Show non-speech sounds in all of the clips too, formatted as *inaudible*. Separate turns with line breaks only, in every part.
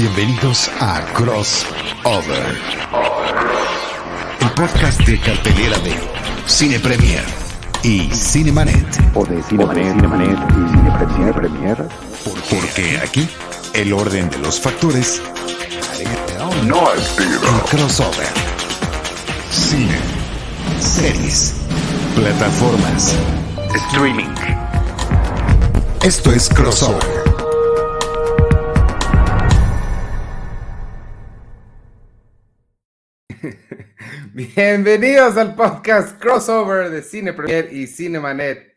Bienvenidos a Crossover, el podcast de cartelera de Cine Premier y Cinemanet.
O de Cinemanet, Cinemanet y Cine, Premier.
Porque aquí el orden de los factores
No es
el crossover. Cine, series, plataformas.
Streaming.
Esto es Crossover. *laughs*
Bienvenidos al podcast crossover de Cine Premier y Cinemanet.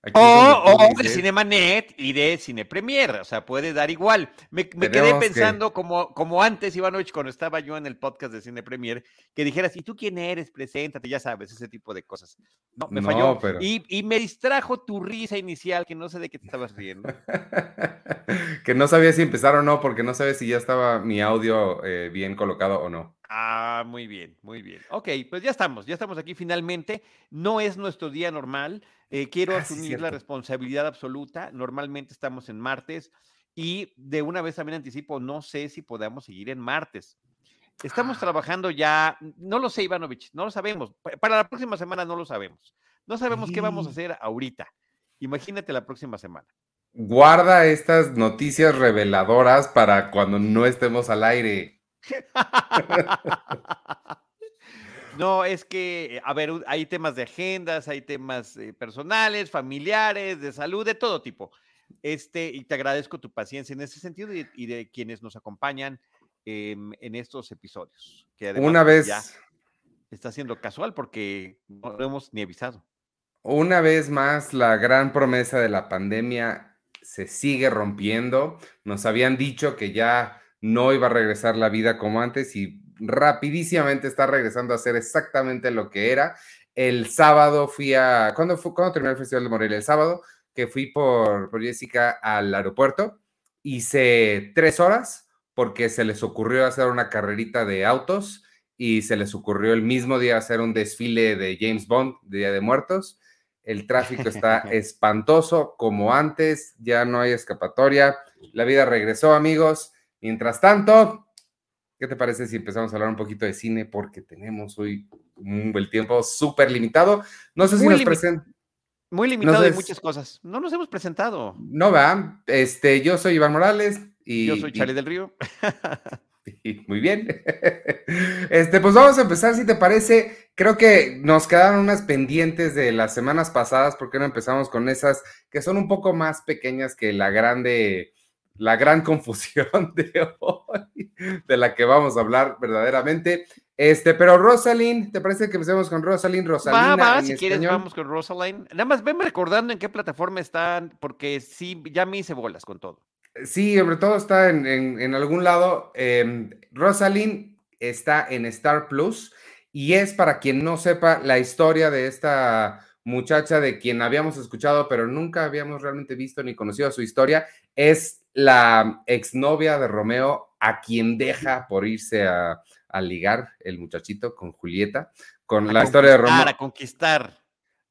Aquí
O, o de Cinemanet y de Cine Premier, o sea, puede dar igual. Me, me quedé
que-
pensando como, como antes, Ivanovich, cuando estaba yo en el podcast de Cine Premier, que dijeras, ¿y tú quién eres? Preséntate, ya sabes, ese tipo de cosas. No, me
No,
falló.
pero-
Y, y me distrajo tu risa inicial, que no sé de qué te estabas riendo. *laughs*
que no sabía si empezar o no, porque no sabía si ya estaba mi audio eh, bien colocado o no.
Ah, muy bien, muy bien. Ok, pues ya estamos, ya estamos aquí finalmente. No es nuestro día normal. Eh, quiero
Ah, sí,
asumir la
cierto.
responsabilidad absoluta. Normalmente estamos en martes y de una vez también anticipo, no sé si podamos seguir en martes. Estamos
Ah.
trabajando ya, no lo sé, Ivanovich, no lo sabemos. Pa- Para la próxima semana no lo sabemos. No sabemos qué vamos a
Sí.
hacer ahorita. Imagínate la próxima semana.
Guarda estas noticias reveladoras para cuando no estemos al aire. *laughs* *laughs*
No, es que, a ver, hay temas de agendas, hay temas eh, personales, familiares, de salud, de todo tipo. Este, y te agradezco tu paciencia en ese sentido y, y de quienes nos acompañan em, en estos episodios. Que
Una
pues,
vez,
ya está siendo casual porque no lo hemos ni avisado.
una vez más, la gran promesa de la pandemia se sigue rompiendo. Nos habían dicho que ya no iba a regresar la vida como antes y rapidísimamente está regresando a ser exactamente lo que era. El sábado fui a... ¿Cuándo, fue, ¿cuándo terminó el Festival de Morelia? El sábado que fui por, por Jessica al aeropuerto. Hice tres horas porque se les ocurrió hacer una carrerita de autos y se les ocurrió el mismo día hacer un desfile de James Bond, Día de Muertos. El tráfico está *laughs* espantoso como antes, ya no hay escapatoria. La vida regresó, amigos. Mientras tanto, ¿qué te parece si empezamos a hablar un poquito de cine? Porque tenemos hoy un- el tiempo súper limitado. No sé si
Muy
nos presentan.
Muy limitado
sé
en
si-
muchas cosas. No nos hemos presentado.
No va. Este, yo soy Iván Morales y.
Yo soy
y-
Charlie del Río.
y *laughs* *laughs* Muy bien. Este, pues vamos a empezar, si te parece. Creo que nos quedaron unas pendientes de las semanas pasadas, porque no empezamos con esas que son un poco más pequeñas que la grande, la gran confusión *laughs* de hoy, de la que vamos a hablar verdaderamente. Este, pero Rosalind, ¿te parece que empecemos con Rosalind? Rosalina
Va, va,
en
si quieres, vamos con Rosalind. Nada más venme recordando en qué plataforma están, porque sí, ya me hice bolas con todo.
Sí, sobre todo está en, en- en algún lado. Em, Rosalind está en Star Plus y es para quien no sepa la historia de esta muchacha de quien habíamos escuchado, pero nunca habíamos realmente visto ni conocido su historia. Es la exnovia de Romeo a quien deja por irse a, a ligar el muchachito con Julieta, con
A
la historia de Romeo.
A conquistar.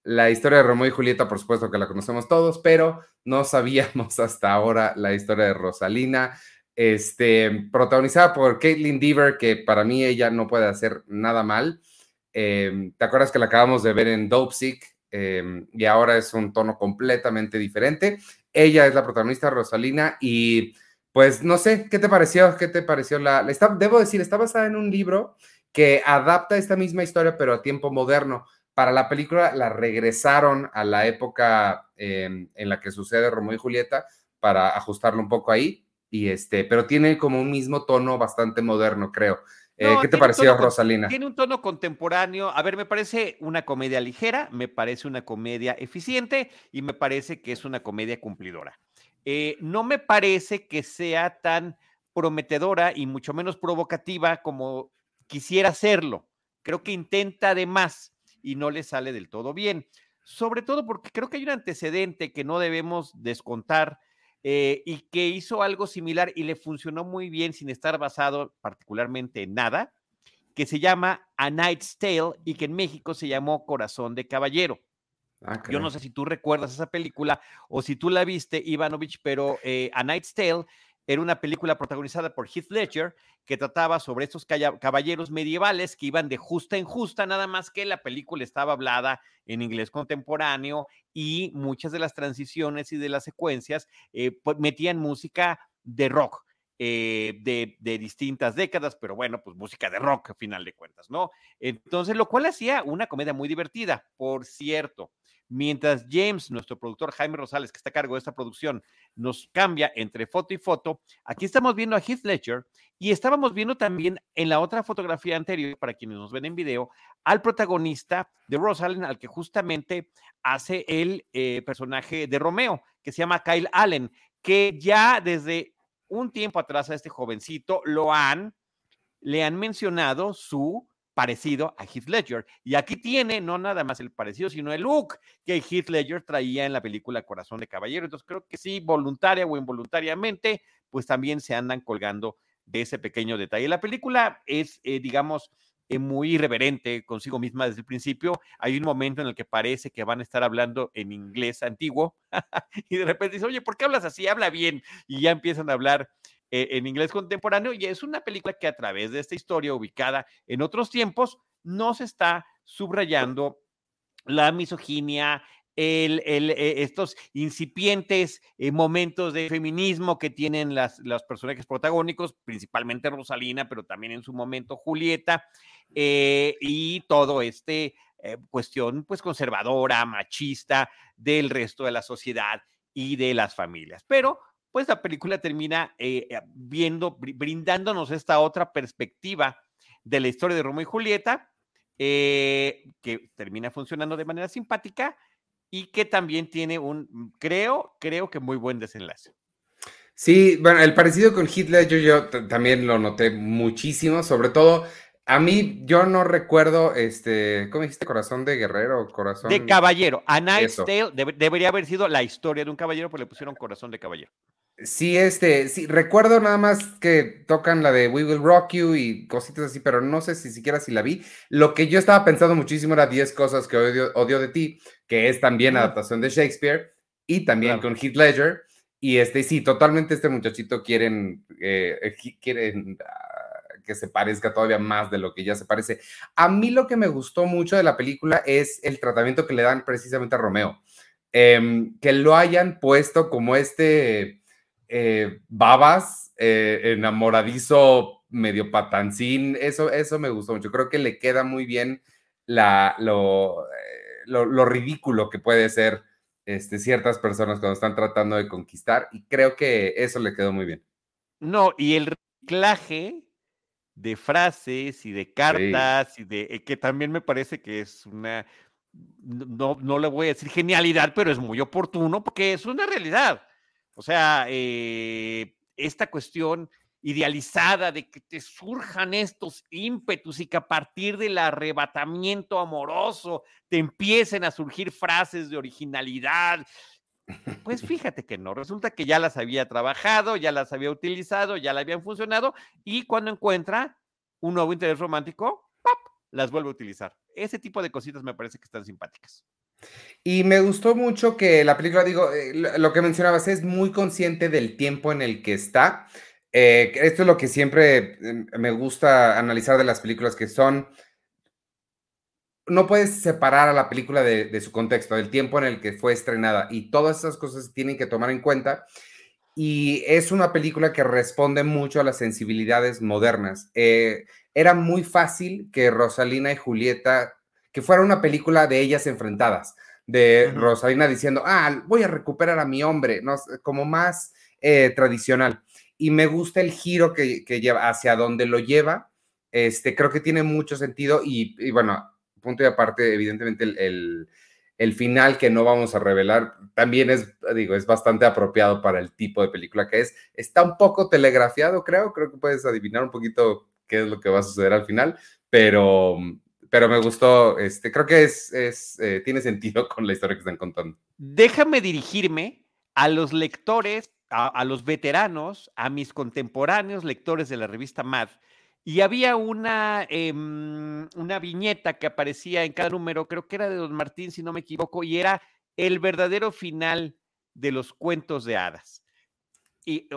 La historia de Romeo y Julieta, por supuesto que la conocemos todos, pero no sabíamos *laughs* hasta ahora la historia de Rosalina, este, protagonizada por Caitlin Deaver, que para mí ella no puede hacer nada mal. Eh, ¿Te acuerdas que la acabamos de ver en Dope Sick? Eh, y ahora es un tono completamente diferente. Ella es la protagonista, Rosalina, y pues no sé, ¿qué te pareció? ¿Qué te pareció la, está, debo decir, está basada en un libro que adapta esta misma historia, pero a tiempo moderno para la película la regresaron a la época eh, en la que sucede Romeo y Julieta para ajustarlo un poco ahí. Y este, pero tiene como un mismo tono bastante moderno, creo. Eh,
No,
¿Qué te pareció,
tono
Rosalina?
Tiene un tono contemporáneo. A ver, me parece una comedia ligera, me parece una comedia eficiente y me parece que es una comedia cumplidora. Eh, no me parece que sea tan prometedora y mucho menos provocativa como quisiera serlo. Creo que intenta de más y no le sale del todo bien. Sobre todo porque creo que hay un antecedente que no debemos descontar eh, y que hizo algo similar y le funcionó muy bien sin estar basado particularmente en nada, que se llama A Knight's Tale y que en México se llamó Corazón de Caballero.
Ah,
Yo no sé si tú recuerdas esa película o si tú la viste, Ivanovich, pero eh, A Knight's Tale era una película protagonizada por Heath Ledger que trataba sobre estos caballeros medievales que iban de justa en justa, nada más que la película estaba hablada en inglés contemporáneo y muchas de las transiciones y de las secuencias eh, pues, metían música de rock. Eh, de, de, distintas décadas, pero bueno, pues música de rock a final de cuentas, ¿no? Entonces, lo cual hacía una comedia muy divertida, por cierto. Mientras James, nuestro productor Jaime Rosales, que está a cargo de esta producción, nos cambia entre foto y foto, aquí estamos viendo a Heath Ledger y estábamos viendo también en la otra fotografía anterior, para quienes nos ven en video, al protagonista de Rosalind, al que justamente hace el eh, personaje de Romeo, que se llama Kyle Allen, que ya desde un tiempo atrás a este jovencito lo han, le han mencionado su parecido a Heath Ledger. Y aquí tiene no nada más el parecido, sino el look que Heath Ledger traía en la película Corazón de Caballero. Entonces creo que sí, voluntaria o involuntariamente, pues también se andan colgando de ese pequeño detalle. La película es, eh, digamos, eh, muy irreverente consigo misma desde el principio. Hay un momento en el que parece que van a estar hablando en inglés antiguo *laughs* y de repente dice, oye, ¿por qué hablas así? Habla bien. Y ya empiezan a hablar eh, en inglés contemporáneo y es una película que a través de esta historia ubicada en otros tiempos nos está subrayando la misoginia, eh, estos incipientes eh, momentos de feminismo que tienen las, los personajes protagónicos, principalmente Rosalina, pero también en su momento Julieta, y todo este cuestión pues conservadora, machista del resto de la sociedad y de las familias. Pero pues la película termina eh, eh, viendo, brindándonos esta otra perspectiva de la historia de Romeo y Julieta, eh, que termina funcionando de manera simpática y que también tiene un, creo, creo que muy buen desenlace.
Sí, bueno, el parecido con Hitler yo, yo también lo noté muchísimo, sobre todo a mí, yo no recuerdo, este, ¿cómo dijiste? Corazón de guerrero, corazón.
De caballero. A Night's Tale debería haber sido la historia de un caballero, pero le pusieron corazón de caballero.
Sí, este, sí, recuerdo nada más que tocan la de We Will Rock You y cositas así, pero no sé si siquiera si la vi. Lo que yo estaba pensando muchísimo era 10 cosas que odio, de ti, que es también adaptación de Shakespeare y también con Heath Ledger. Y este, sí, totalmente este muchachito quieren, eh, quieren ah, que se parezca todavía más de lo que ya se parece. A mí lo que me gustó mucho de la película es el tratamiento que le dan precisamente a Romeo. Em, que lo hayan puesto como este eh, babas, eh, enamoradizo, medio patancín, eso, eso me gustó mucho. Creo que le queda muy bien la, lo, eh, lo, ridículo que puede ser este, ciertas personas cuando están tratando de conquistar y creo que eso le quedó muy bien.
No, y el reciclaje de frases y de cartas y de que también me parece que es una no, no le voy a decir genialidad, pero es muy oportuno porque es una realidad. O sea, eh, esta cuestión idealizada de que te surjan estos ímpetus y que a partir del arrebatamiento amoroso te empiecen a surgir frases de originalidad. Pues *laughs* fíjate que no, resulta que ya las había trabajado, ya las había utilizado, ya le habían funcionado y cuando encuentra un nuevo interés romántico, ¡pap! las vuelve a utilizar. Ese tipo de cositas me parece que están simpáticas.
Y me gustó mucho que la película, digo, eh, lo que mencionabas, es muy consciente del tiempo en el que está. Eh, esto es lo que siempre em, me gusta analizar de las películas que son... No puedes separar a la película de, su contexto, del tiempo en el que fue estrenada y todas esas cosas tienen que tomar en cuenta. Y es una película que responde mucho a las sensibilidades modernas. Eh, era muy fácil que Rosalina y Julieta que fuera una película de ellas enfrentadas, de Rosalina diciendo, ah, voy a recuperar a mi hombre, ¿no? como más eh, tradicional. Y me gusta el giro que, lleva, hacia donde lo lleva. Este, creo que tiene mucho sentido y, bueno, punto y aparte, evidentemente el, el, final que no vamos a revelar también es, digo, es bastante apropiado para el tipo de película que es. Está un poco telegrafiado, creo, creo que puedes adivinar un poquito qué es lo que va a suceder al final, pero, pero me gustó, este, creo que es, es eh, tiene sentido *laughs* con la historia que están contando.
Déjame dirigirme a los lectores, a, los veteranos, a mis contemporáneos lectores de la revista Mad, y había una, em, una viñeta que aparecía en cada número, creo que era de Don Martín, si no me equivoco, y era el verdadero final de los cuentos de hadas.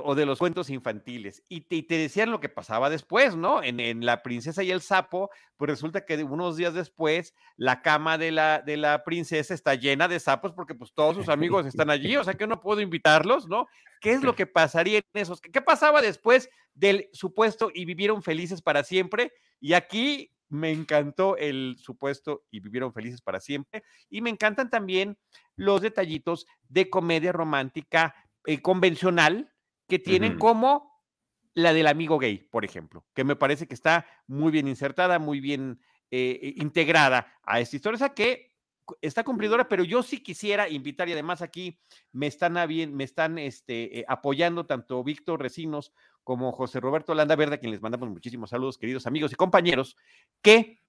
O de los cuentos infantiles. Y te, decían lo que pasaba después, ¿no? En, La princesa y el sapo, pues resulta que unos días después la cama de la, de la princesa está llena de sapos porque pues todos sus amigos están allí, o sea que no puedo invitarlos, ¿no? ¿Qué es lo que pasaría en esos? ¿Qué pasaba después del supuesto y vivieron felices para siempre? Y aquí me encantó el supuesto y vivieron felices para siempre. Y me encantan también los detallitos de comedia romántica eh, convencional que tienen uh -huh. como la del amigo gay, por ejemplo, que me parece que está muy bien insertada, muy bien eh, integrada a esta historia, o sea que está cumplidora, pero yo sí quisiera invitar y además aquí me están, a bien, me están este, eh, apoyando tanto Víctor Recinos como José Roberto Landa Verde, a quien les mandamos muchísimos saludos, queridos amigos y compañeros, que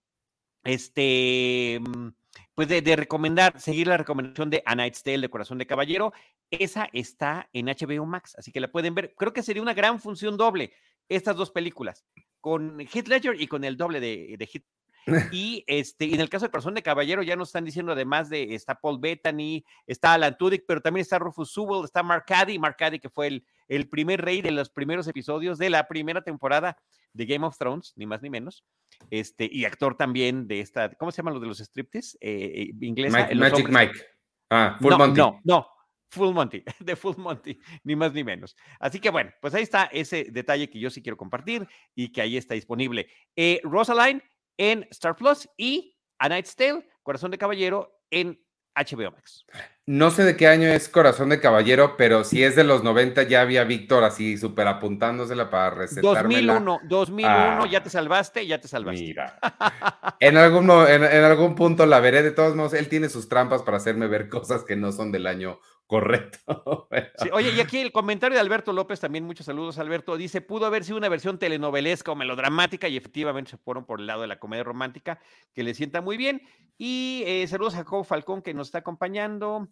este, mm, pues de, recomendar, seguir la recomendación de A Night's Tale de Corazón de Caballero. Esa está en HBO Max, así que la pueden ver. Creo que sería una gran función doble estas dos películas, con Heath Ledger y con el doble de, de Heath. Y este, y en el caso de Corazón de Caballero, ya nos están diciendo, además de está Paul Bettany, está Alan Tudyk, pero también está Rufus Sewell, está Mark Caddy, Mark Caddy, que fue el, el primer rey de los primeros episodios de la primera temporada de Game of Thrones, ni más ni menos. Este, y actor también de esta, ¿cómo se llaman los de los striptease? Eh, inglesa.
Mike, Magic hombres. Mike. Ah, Full
no,
Monty.
No, no, Full Monty, *laughs* de Full Monty, ni más ni menos. Así que bueno, pues ahí está ese detalle que yo sí quiero compartir y que ahí está disponible. Eh, Rosaline en Star Plus y A Night's Tale, Corazón de Caballero en HBO Max.
No sé de qué año es Corazón de Caballero, pero si es de los 90 ya había Víctor así súper apuntándosela para recetármela.
2001, 2001, ah, ya te salvaste, ya te salvaste.
Mira. *laughs* en, algún, en, en, algún punto la veré, de todos modos, él tiene sus trampas para hacerme ver cosas que no son del año correcto. *laughs*
Oye, y aquí el comentario de Alberto López, también muchos saludos, Alberto, dice, pudo haber sido una versión telenovelesca o melodramática y efectivamente se fueron por el lado de la comedia romántica, que le sienta muy bien. Y eh, saludos a Jacob Falcón, que nos está acompañando.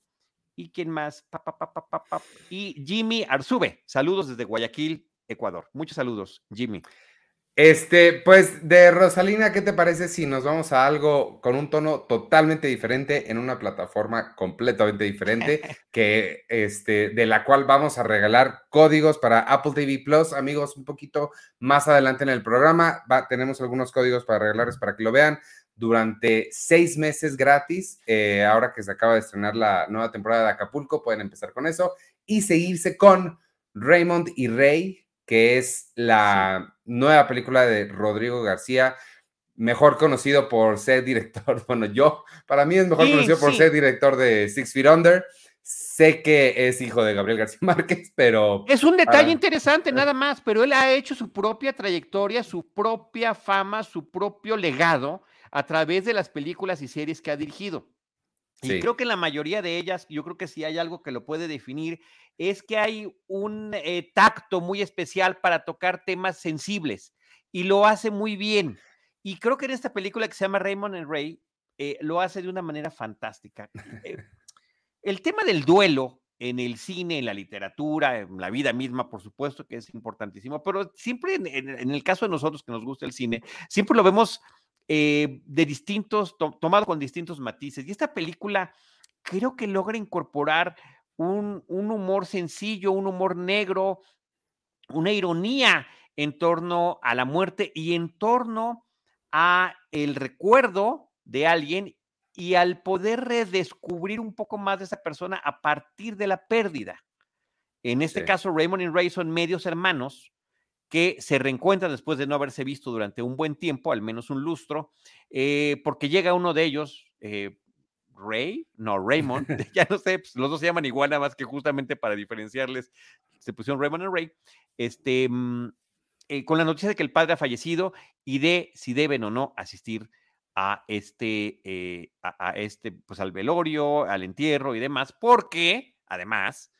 ¿Y quién más? Y Jimmy Arzube, saludos desde Guayaquil, Ecuador. Muchos saludos, Jimmy.
Este, pues de Rosalina, ¿qué te parece si nos vamos a algo con un tono totalmente diferente en una plataforma completamente diferente *laughs* que este de la cual vamos a regalar códigos para Apple TV Plus, amigos, un poquito más adelante en el programa va, tenemos algunos códigos para regalarles para que lo vean durante seis meses gratis. Eh, ahora que se acaba de estrenar la nueva temporada de Acapulco, pueden empezar con eso y seguirse con Raymond y Rey que es la sí. Nueva película de Rodrigo García, mejor conocido por ser director, *laughs* bueno, yo, para mí es mejor sí, conocido por ser director de Six Feet Under. Sé que es hijo de Gabriel García *laughs* Márquez, pero...
Es un detalle ah, interesante nada más, pero él ha hecho su propia trayectoria, su propia fama, su propio legado a través de las películas y series que ha dirigido. Y creo que en la mayoría de ellas, yo creo que si hay algo que lo puede definir, es que hay un eh, tacto muy especial para tocar temas sensibles y lo hace muy bien. Y creo que en esta película que se llama Raymond and Ray, eh, lo hace de una manera fantástica. Eh, *laughs* el tema del duelo en el cine, en la literatura, en la vida misma, por supuesto que es importantísimo, pero siempre en, en, en el caso de nosotros que nos gusta el cine, siempre lo vemos eh, de distintos, to, tomado con distintos matices. Y esta película creo que logra incorporar un, un, humor sencillo, un humor negro, una ironía en torno a la muerte y en torno a el recuerdo de alguien y al poder redescubrir un poco más de esa persona a partir de la pérdida. En este sí. caso, Raymond y Ray son medios hermanos que se reencuentran después de no haberse visto durante un buen tiempo, al menos un lustro, eh, porque llega uno de ellos, eh, Ray, no, Raymond, *laughs* *laughs* ya no sé, pues, los dos se llaman igual, nada más que justamente para diferenciarles, se pusieron Raymond y Ray, este, mm, eh, con la noticia de que el padre ha fallecido y de si deben o no asistir a este, eh, a, a, este, pues al velorio, al entierro y demás, porque además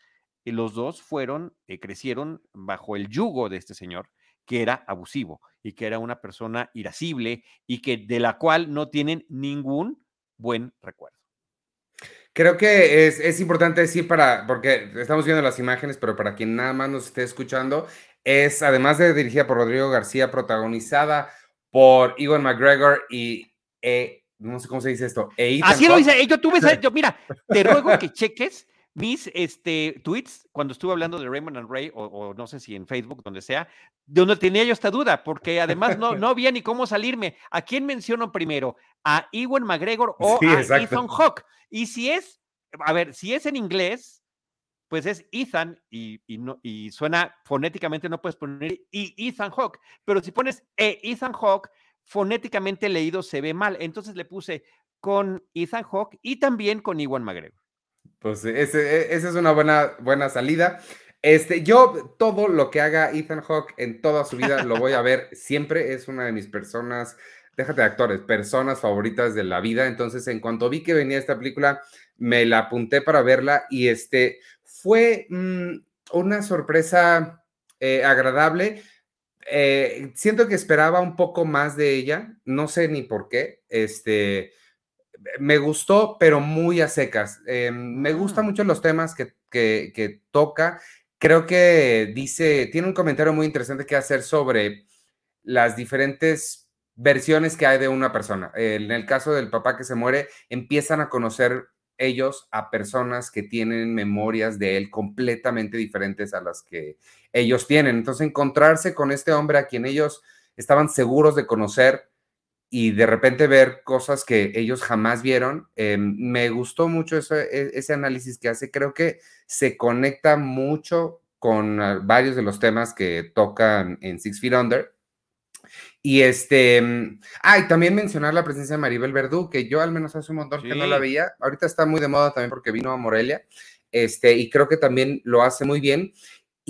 y los dos fueron, eh, crecieron bajo el yugo de este señor, que era abusivo y que era una persona irascible y que de la cual no tienen ningún buen recuerdo.
Creo que es, es, importante decir para, porque estamos viendo las imágenes, pero para quien nada más nos esté escuchando, es además de dirigida por Rodrigo García, protagonizada por Iwan McGregor y eh, no sé cómo se dice esto.
E Así lo dice, yo tuve, *laughs* yo, mira, te ruego que cheques mis este, tweets cuando estuve hablando de Raymond and Ray, o, no sé si en Facebook, donde sea, donde tenía yo esta duda, porque además no, *laughs* no había ni cómo salirme. ¿A quién menciono primero? ¿A Ewan McGregor o a Ethan Hawke? Y si es, a ver, si es en inglés, pues es Ethan y, no, y suena fonéticamente, no puedes poner y Ethan Hawke, pero si pones e Ethan Hawke, fonéticamente leído se ve mal. Entonces le puse con Ethan Hawke y también con Ewan McGregor.
Pues e, esa es una buena, buena salida. Este, yo todo lo que haga Ethan Hawke en toda su vida lo voy a ver *laughs* siempre. Es una de mis personas, déjate de actores, personas favoritas de la vida. Entonces, en cuanto vi que venía esta película, me la apunté para verla y este fue mm, una sorpresa eh, agradable. Eh, siento que esperaba un poco más de ella, no sé ni por qué. Este, me gustó, pero muy a secas. Eh, me gustan mm. mucho los temas que, que, toca. Creo que dice, tiene un comentario muy interesante que hacer sobre las diferentes versiones que hay de una persona. En el caso del papá que se muere, empiezan a conocer ellos a personas que tienen memorias de él completamente diferentes a las que ellos tienen. Entonces, encontrarse con este hombre a quien ellos estaban seguros de conocer, y de repente ver cosas que ellos jamás vieron. Eh, me gustó mucho e, ese análisis que hace. Creo que se conecta mucho con ah, varios de los temas que tocan en Six Feet Under. Y este, mm, ah, también mencionar la presencia de Maribel Verdú, que yo al menos hace un montón que no la veía. Ahorita está muy de moda también porque vino a Morelia. Este, y creo que también lo hace muy bien.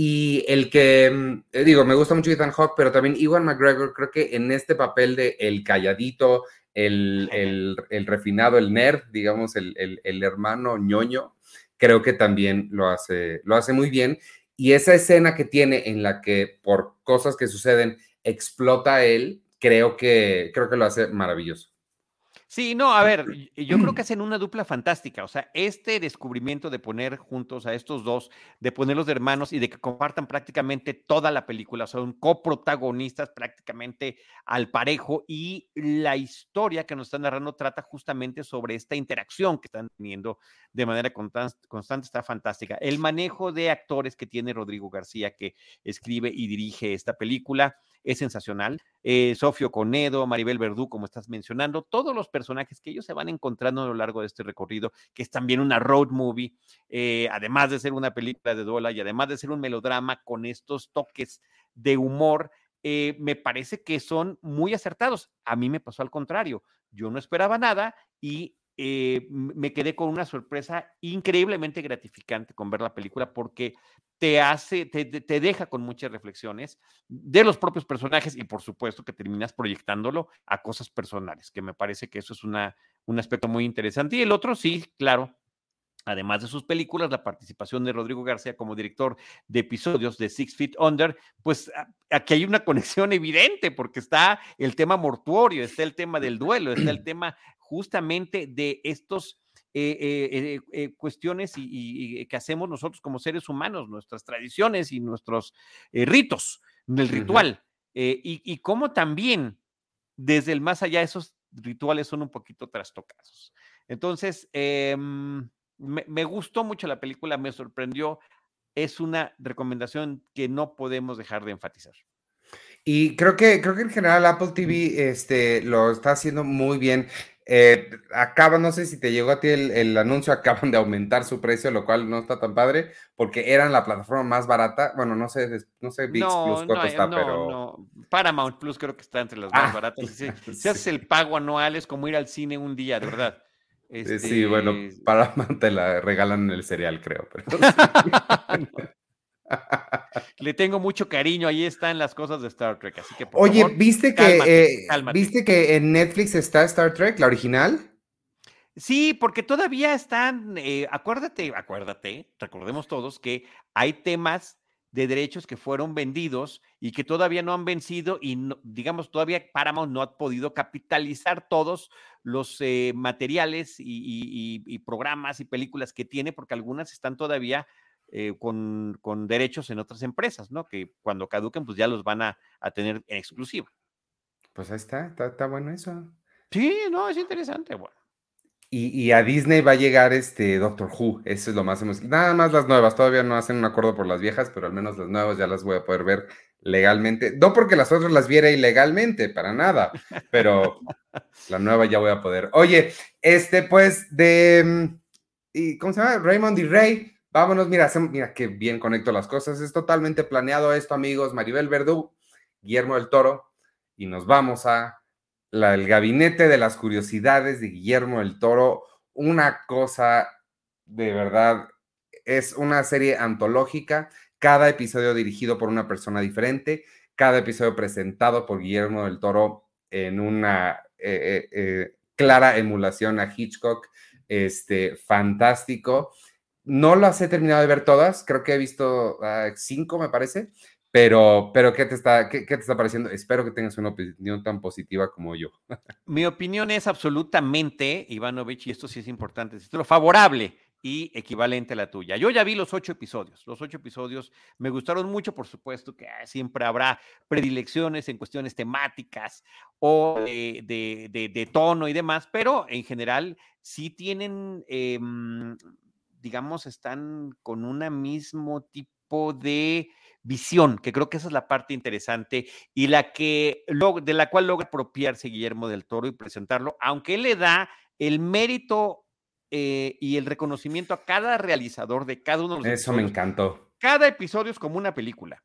Y el que, mm, eh, digo, me gusta mucho Ethan Hawke, pero también Iwan McGregor, creo que en este papel de el calladito, el, el, refinado, el nerd, digamos, el, el, hermano ñoño, creo que también lo hace, lo hace muy bien. Y esa escena que tiene en la que por cosas que suceden explota él, creo que, creo que lo hace maravilloso.
Sí, no, a ver, *clears throat* yo creo que hacen una dupla fantástica. O sea, este descubrimiento de poner juntos a estos dos, de ponerlos de hermanos y de que compartan prácticamente toda la película, son coprotagonistas prácticamente al parejo. Y la historia que nos están narrando trata justamente sobre esta interacción que están teniendo de manera constante, está fantástica. El manejo de actores que tiene Rodrigo García, que escribe y dirige esta película es sensacional. Eh, Sofio Conedo, Maribel Verdú, como estás mencionando, todos los personajes que ellos se van encontrando a lo largo de este recorrido, que es también una road movie, eh, además de ser una película de duela y además de ser un melodrama con estos toques de humor, eh, me parece que son muy acertados. A mí me pasó al contrario. Yo no esperaba nada y eh, me quedé con una sorpresa increíblemente gratificante con ver la película porque te hace, te, te, deja con muchas reflexiones de los propios personajes y por supuesto que terminas proyectándolo a cosas personales, que me parece que eso es una, un aspecto muy interesante. Y el otro, sí, claro, además de sus películas, la participación de Rodrigo García como director de episodios de Six Feet Under, pues aquí hay una *laughs* conexión evidente porque está el tema mortuorio, está el tema del duelo, está el *clears throat* tema justamente de estos eh, eh, eh, cuestiones y, que hacemos nosotros como seres humanos, nuestras tradiciones y nuestros ritos, el ritual, y, y cómo también desde el más allá esos rituales son un poquito trastocados. Entonces, em, me, me, gustó mucho la película, me sorprendió. Es una recomendación que no podemos dejar de enfatizar.
Y creo que, creo que en general Apple TV este, lo está haciendo muy bien. Eh, acaba, no sé si te llegó a ti el, anuncio, *laughs* acaban de aumentar su precio, lo cual no está tan padre, porque eran la plataforma más barata. Bueno, no sé, no sé VIX Plus cuánto está, pero. No.
Paramount Plus creo que está entre las más ah, baratas. *laughs* Si, haces el pago anual, es como ir al cine un día, de verdad.
Sí, bueno, este *laughs* Paramount te la regalan el cereal, creo. Pero... *laughs*
Le tengo mucho cariño, ahí están las cosas de Star Trek, así que
Oye, ¿viste que eh, viste que en Netflix está Star Trek, la original?
Sí, porque todavía están, eh, acuérdate, acuérdate, recordemos todos que hay temas de derechos que fueron vendidos y que todavía no han vencido y digamos todavía Paramount no ha podido capitalizar todos los eh, materiales y, programas y películas que tiene porque algunas están todavía eh, con, derechos en otras empresas, ¿no? Que cuando caduquen, pues ya los van a, tener en exclusiva.
Pues ahí está, está, bueno eso.
Sí, no, es interesante, bueno.
Y, a Disney va a llegar este Doctor Who, eso es lo más emocionante. Nada más las nuevas, todavía no hacen un acuerdo por las viejas, pero al menos las nuevas ya las voy a poder ver legalmente. No porque las otras las viera ilegalmente, para nada, pero *laughs* la nueva ya voy a poder. Oye, este pues de, mm, ¿y ¿cómo se llama? Raymond y Rey. Vámonos, mira, mira qué bien conecto las cosas. Es totalmente planeado esto, amigos. Maribel Verdú, Guillermo del Toro, y nos vamos a el gabinete de las curiosidades de Guillermo el Toro, una cosa de verdad, es una serie antológica, cada episodio dirigido por una persona diferente, cada episodio presentado por Guillermo del Toro en una eh, eh, eh, clara emulación a Hitchcock, este, fantástico. No las he terminado de ver todas, creo que he visto ah, cinco, me parece, pero, pero ¿qué te está, qué, te está pareciendo? Espero que tengas una opinión tan positiva como yo. *laughs*
Mi opinión es absolutamente, Ivanovich, y esto sí es importante, lo favorable y equivalente a la tuya. Yo ya vi los ocho episodios. Los ocho episodios me gustaron mucho, por supuesto que ah, siempre habrá predilecciones en cuestiones temáticas o de, tono y demás, pero en general sí tienen, em, digamos, están con un mismo tipo de visión, que creo que esa es la parte interesante y la que de la cual logra apropiarse Guillermo del Toro y presentarlo, aunque él le da el mérito eh, y el reconocimiento a cada realizador de cada uno de
los Eso me encantó.
Cada episodio es como una película.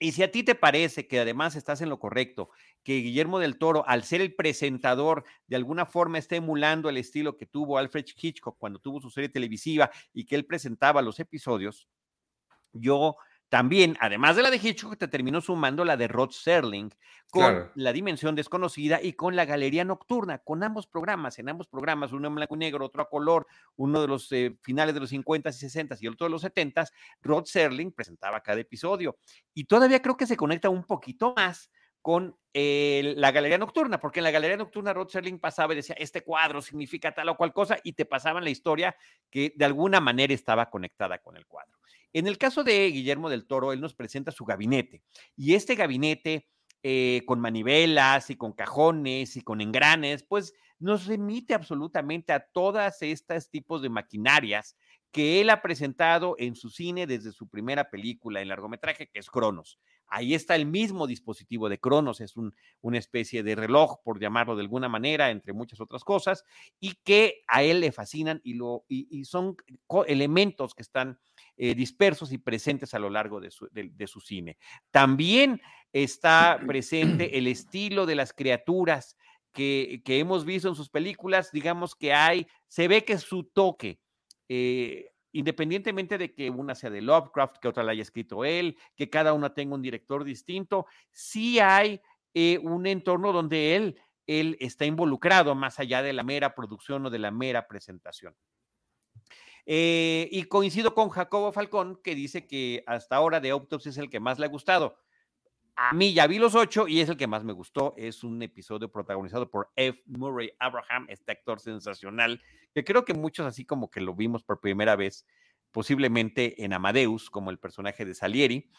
Y si a ti te parece que además estás en lo correcto, que Guillermo del Toro, al ser el presentador, de alguna forma está emulando el estilo que tuvo Alfred Hitchcock cuando tuvo su serie televisiva y que él presentaba los episodios, yo también, además de la de Hitchcock, te terminó sumando la de Rod Serling con La Dimensión Desconocida y con La Galería Nocturna, con ambos programas, en ambos programas, uno en blanco y negro, otro a color, uno de los eh, finales de los 50 y 60 y otro de los 70 Rod Serling presentaba cada episodio. Y todavía creo que se conecta un poquito más con la Galería Nocturna, porque en la Galería Nocturna Rod Serling pasaba y decía, este cuadro significa tal o cual cosa, y te pasaban la historia que de alguna manera estaba conectada con el cuadro. En el caso de Guillermo del Toro, él nos presenta su gabinete y este gabinete eh, con manivelas y con cajones y con engranes, pues nos remite absolutamente a todas estas tipos de maquinarias que él ha presentado en su cine desde su primera película en largometraje, que es Cronos. Ahí está el mismo dispositivo de Cronos, es una especie de reloj, por llamarlo de alguna manera, entre muchas otras cosas, y que a él le fascinan y, lo, y, son elementos que están eh, dispersos y presentes a lo largo de su, su cine. También está *clears throat* presente el estilo de las criaturas que, que, hemos visto en sus películas, digamos que hay, se ve que su toque. Eh, independientemente de que una sea de Lovecraft, que otra la haya escrito él, que cada una tenga un director distinto, sí hay eh, un entorno donde él, él está involucrado más allá de la mera producción o de la mera presentación. Eh, y coincido con Jacobo Falcón, que dice que hasta ahora de Autopsy es el que más le ha gustado. A mí ya vi los ocho y es el que más me gustó. Es un episodio protagonizado por F. Murray Abraham, este actor sensacional, que creo que muchos así como que lo vimos por primera vez, posiblemente en Amadeus, como el personaje de Salieri,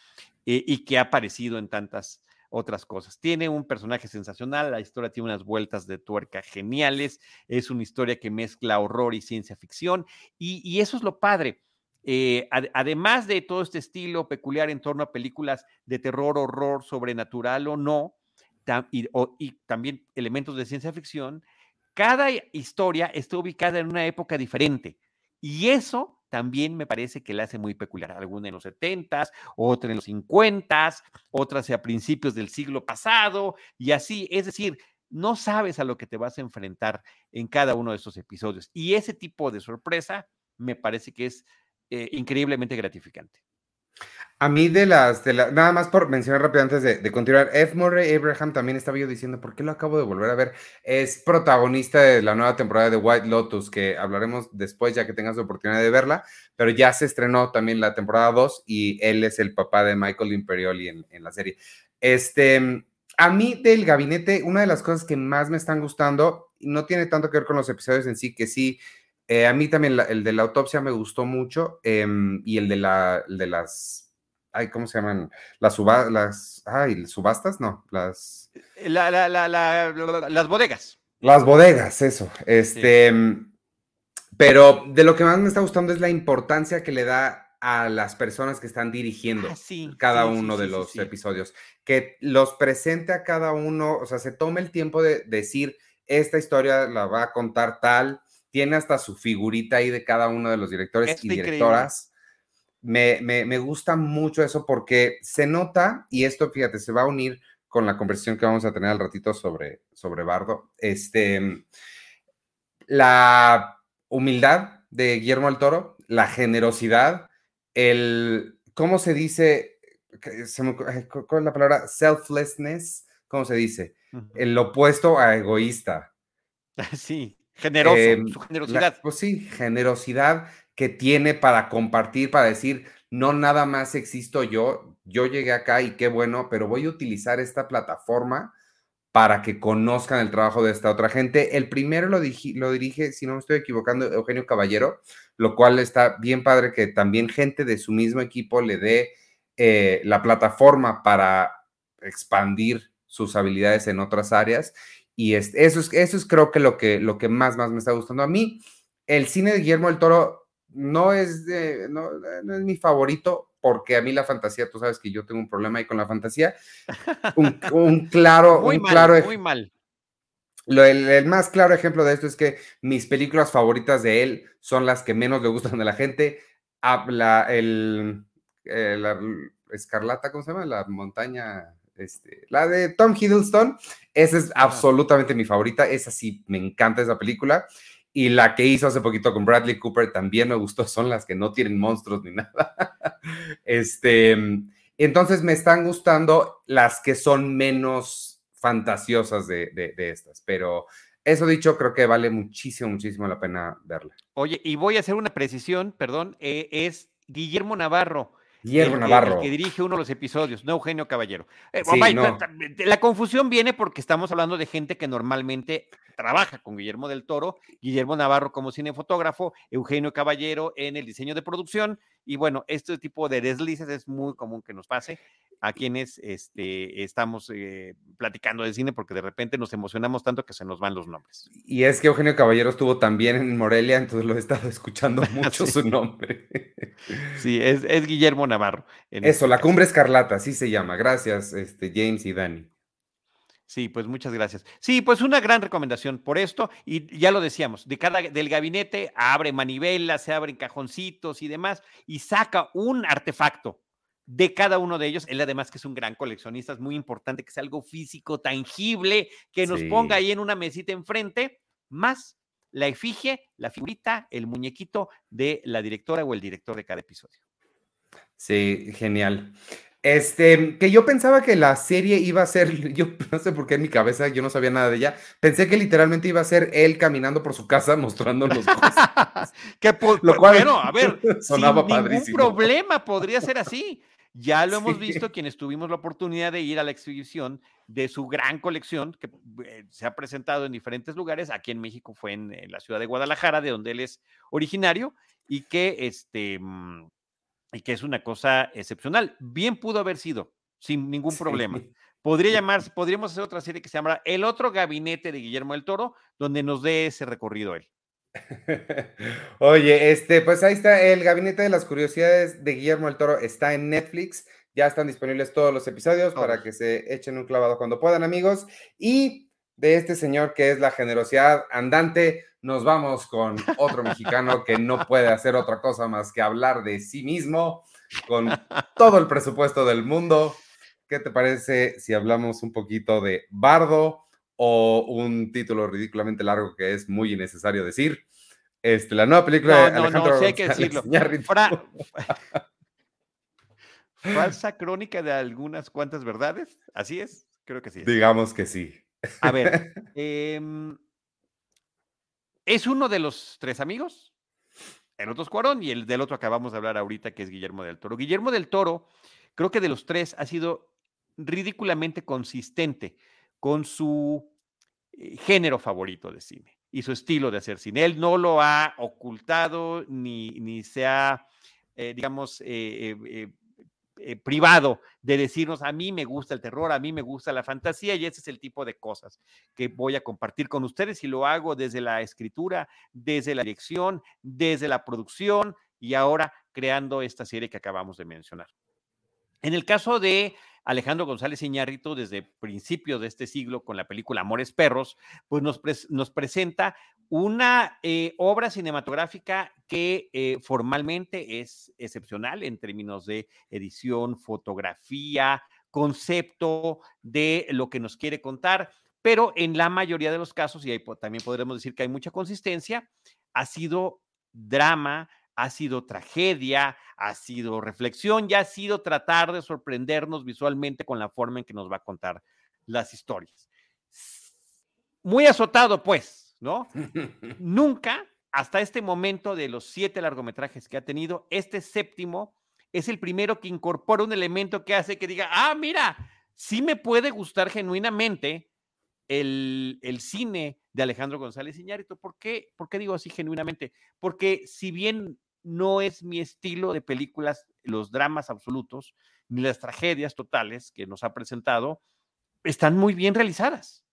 eh, y que ha aparecido en tantas otras cosas. Tiene un personaje sensacional, la historia tiene unas vueltas de tuerca geniales, es una historia que mezcla horror y ciencia ficción, y, y eso es lo padre eh, además de todo este estilo peculiar en torno a películas de terror, horror, sobrenatural o no, y, también elementos de ciencia ficción, cada historia está ubicada en una época diferente. Y eso también me parece que la hace muy peculiar. Alguna en los 70, otra en los 50, otras a principios del siglo pasado, y así. Es decir, no sabes a lo que te vas a enfrentar en cada uno de esos episodios. Y ese tipo de sorpresa me parece que es eh, increíblemente gratificante.
A mí de las, nada más por mencionar rápido antes de, continuar, F. Murray Abraham también estaba yo diciendo, ¿por qué lo acabo de volver a ver? Es protagonista de la nueva temporada de White Lotus, que hablaremos después ya que tengas la oportunidad de verla, pero ya se estrenó también la temporada 2 y él es el papá de Michael Imperioli en, en la serie. Este, a mí del gabinete, una de las cosas que más me están gustando, no tiene tanto que ver con los episodios en sí, que sí eh, a mí también el de la autopsia me gustó mucho em, y el de, la, de las, ay, ¿cómo se llaman? Las, las ay, subastas, no, las...
las bodegas.
Las bodegas, eso. Este, em, Pero de lo que más me está gustando es la importancia que le da a las personas que están dirigiendo
Ah, sí,
cada
sí,
uno de los episodios, que los presente a cada uno, o sea, se tome el tiempo de decir, esta historia la va a contar tal, tiene hasta su figurita ahí de cada uno de los directores y directoras. Me, me, me gusta mucho eso porque se nota, y esto, fíjate, se va a unir con la conversación que vamos a tener al ratito sobre, sobre Bardo, este, la humildad de Guillermo del Toro, la generosidad, el, ¿cómo se dice? ¿Cuál es la palabra? Selflessness, ¿cómo se dice? El opuesto a egoísta. *laughs*
Sí, generoso,
Em,
su
la-
generosidad.
pues sí, generosidad que tiene para compartir, para decir, no nada más existo yo, yo llegué acá y qué bueno, pero voy a utilizar esta plataforma para que conozcan el trabajo de esta otra gente. El primero lo, digi- lo dirige, si no me estoy equivocando, Eugenio Caballero, lo cual está bien padre que también gente de su mismo equipo le dé eh, la plataforma para expandir sus habilidades en otras áreas. Y es- eso, es, eso es creo que lo, que lo que más, más me está gustando. A mí, el cine de Guillermo del Toro no es, de, no, no es mi favorito, porque a mí la fantasía, tú sabes que yo tengo un problema ahí con la fantasía. Un, *laughs* un claro,
Muy
un
mal,
claro
muy mal.
lo- el, el más claro ejemplo de esto es que mis películas favoritas de él son las que menos le gustan de la gente. Habla el, eh, la escarlata, ¿cómo se llama? La montaña, este, la de Tom Hiddleston. Esa es absolutamente mi favorita. Esa sí, me encanta esa película. Y la que hizo hace poquito con Bradley Cooper también me gustó. *laughs* Son las que no tienen monstruos ni nada. Este, entonces me están gustando las que son menos fantasiosas de, de- de estas, pero eso dicho, creo que vale muchísimo, muchísimo la pena verla.
Oye, y voy a hacer una precisión, perdón, eh, es Guillermo Navarro.
Guillermo
el que-
Navarro.
el que dirige uno de los episodios, no Eugenio Caballero. Eh,
Sí, no.
La confusión viene porque estamos hablando de gente que normalmente trabaja con Guillermo del Toro, Guillermo Navarro como cinefotógrafo, Eugenio Caballero en el diseño de producción, y bueno, este tipo de deslices es muy común que nos pase a quienes este, estamos eh, platicando de cine porque de repente nos emocionamos tanto que se nos van los nombres.
Y es que Eugenio Caballero estuvo también en Morelia, entonces lo he estado *laughs* escuchando *laughs* mucho
Sí.
su nombre. *laughs*
Sí, es, es Guillermo Navarro.
Eso,
este
La
caso.
Cumbre Escarlata, así se llama. Gracias, este, James y Dani.
Sí, pues muchas gracias. Sí, pues una gran recomendación por esto, y ya lo decíamos, de cada, del gabinete abre manivelas, se abren cajoncitos y demás, y saca un artefacto de cada uno de ellos. Él además que es un gran coleccionista, es muy importante que sea algo físico, tangible, que nos
Sí.
ponga ahí en una mesita enfrente, más la efigie, la figurita, el muñequito de la directora o el director de cada episodio.
Sí, genial. Este, que yo pensaba que la serie iba a ser, *laughs* yo no sé por qué en mi cabeza yo no sabía nada de ella, pensé que literalmente iba a ser él caminando por su casa *laughs* mostrándonos cosas. *laughs*
que
Lo cual
bueno, a ver,
sonaba
sin ningún problema podría ser así. Ya lo hemos
Sí.
visto quienes tuvimos la oportunidad de ir a la exhibición de su gran colección que eh, se ha presentado en diferentes lugares. Aquí en México fue en, en la ciudad de Guadalajara, de donde él es originario y que este mm, y que es una cosa excepcional. Bien pudo haber sido sin ningún problema. Podría llamarse, podríamos hacer otra serie que se llama El otro gabinete de Guillermo del Toro, donde nos dé ese recorrido él. *laughs*
Oye, este, pues ahí está el Gabinete de las Curiosidades de Guillermo el Toro, está en Netflix, ya están disponibles todos los episodios para que se echen un clavado cuando puedan, amigos. Y de este señor que es la generosidad andante, nos vamos con otro mexicano que no puede hacer otra cosa más que hablar de sí mismo, con *laughs* todo el presupuesto del mundo. ¿Qué te parece si hablamos un poquito de Bardo o un título ridículamente largo que es muy innecesario decir? Este, la nueva película
No,
de
no, no,
Alejandro
sí hay que decirlo. *laughs* Fra- *laughs* falsa crónica de algunas cuantas verdades. Así es, creo que sí. es.
Digamos que sí.
A ver, *laughs* em, es uno de los tres amigos. El otro es Cuarón y el del otro acabamos de hablar ahorita, que es Guillermo del Toro. Guillermo del Toro, creo que de los tres ha sido ridículamente consistente con su eh, género favorito de cine y su estilo de hacer cine. Él no lo ha ocultado ni, ni se ha, eh, digamos, eh, privado de decirnos, a mí me gusta el terror, a mí me gusta la fantasía y ese es el tipo de cosas que voy a compartir con ustedes y lo hago desde la escritura, desde la dirección, desde la producción y ahora creando esta serie que acabamos de mencionar. En el caso de Alejandro González Iñárritu, desde principios de este siglo, con la película Amores Perros, pues nos, nos presenta una eh, obra cinematográfica que eh, formalmente es excepcional en términos de edición, fotografía, concepto de lo que nos quiere contar, pero en la mayoría de los casos, y ahí también podremos decir que hay mucha consistencia, ha sido drama, ha sido tragedia, ha sido reflexión y ha sido tratar de sorprendernos visualmente con la forma en que nos va a contar las historias. Muy azotado, pues, ¿no? *laughs* Nunca, hasta este momento de los siete largometrajes que ha tenido, este séptimo es el primero que incorpora un elemento que hace que diga, ah, mira, sí me puede gustar genuinamente el, el cine de Alejandro González Iñárritu. ¿Por qué? ¿Por qué digo así genuinamente? Porque si bien no es mi estilo de películas, los dramas absolutos, ni las tragedias totales que nos ha presentado, están muy bien realizadas.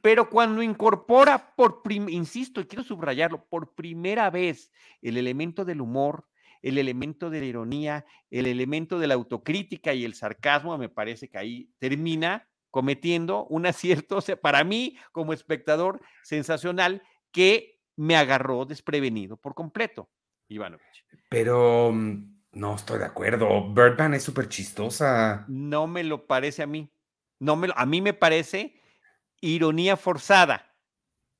Pero cuando incorpora por, insisto, y quiero subrayarlo, por primera vez el elemento del humor, el elemento de la ironía, el elemento de la autocrítica y el sarcasmo, me parece que ahí termina cometiendo un acierto, o sea, para mí como espectador sensacional que me agarró desprevenido por completo. Ivanovich.
Pero mm, no estoy de acuerdo. Birdman es súper chistosa.
No me lo parece a mí. No me a mí me parece ironía forzada,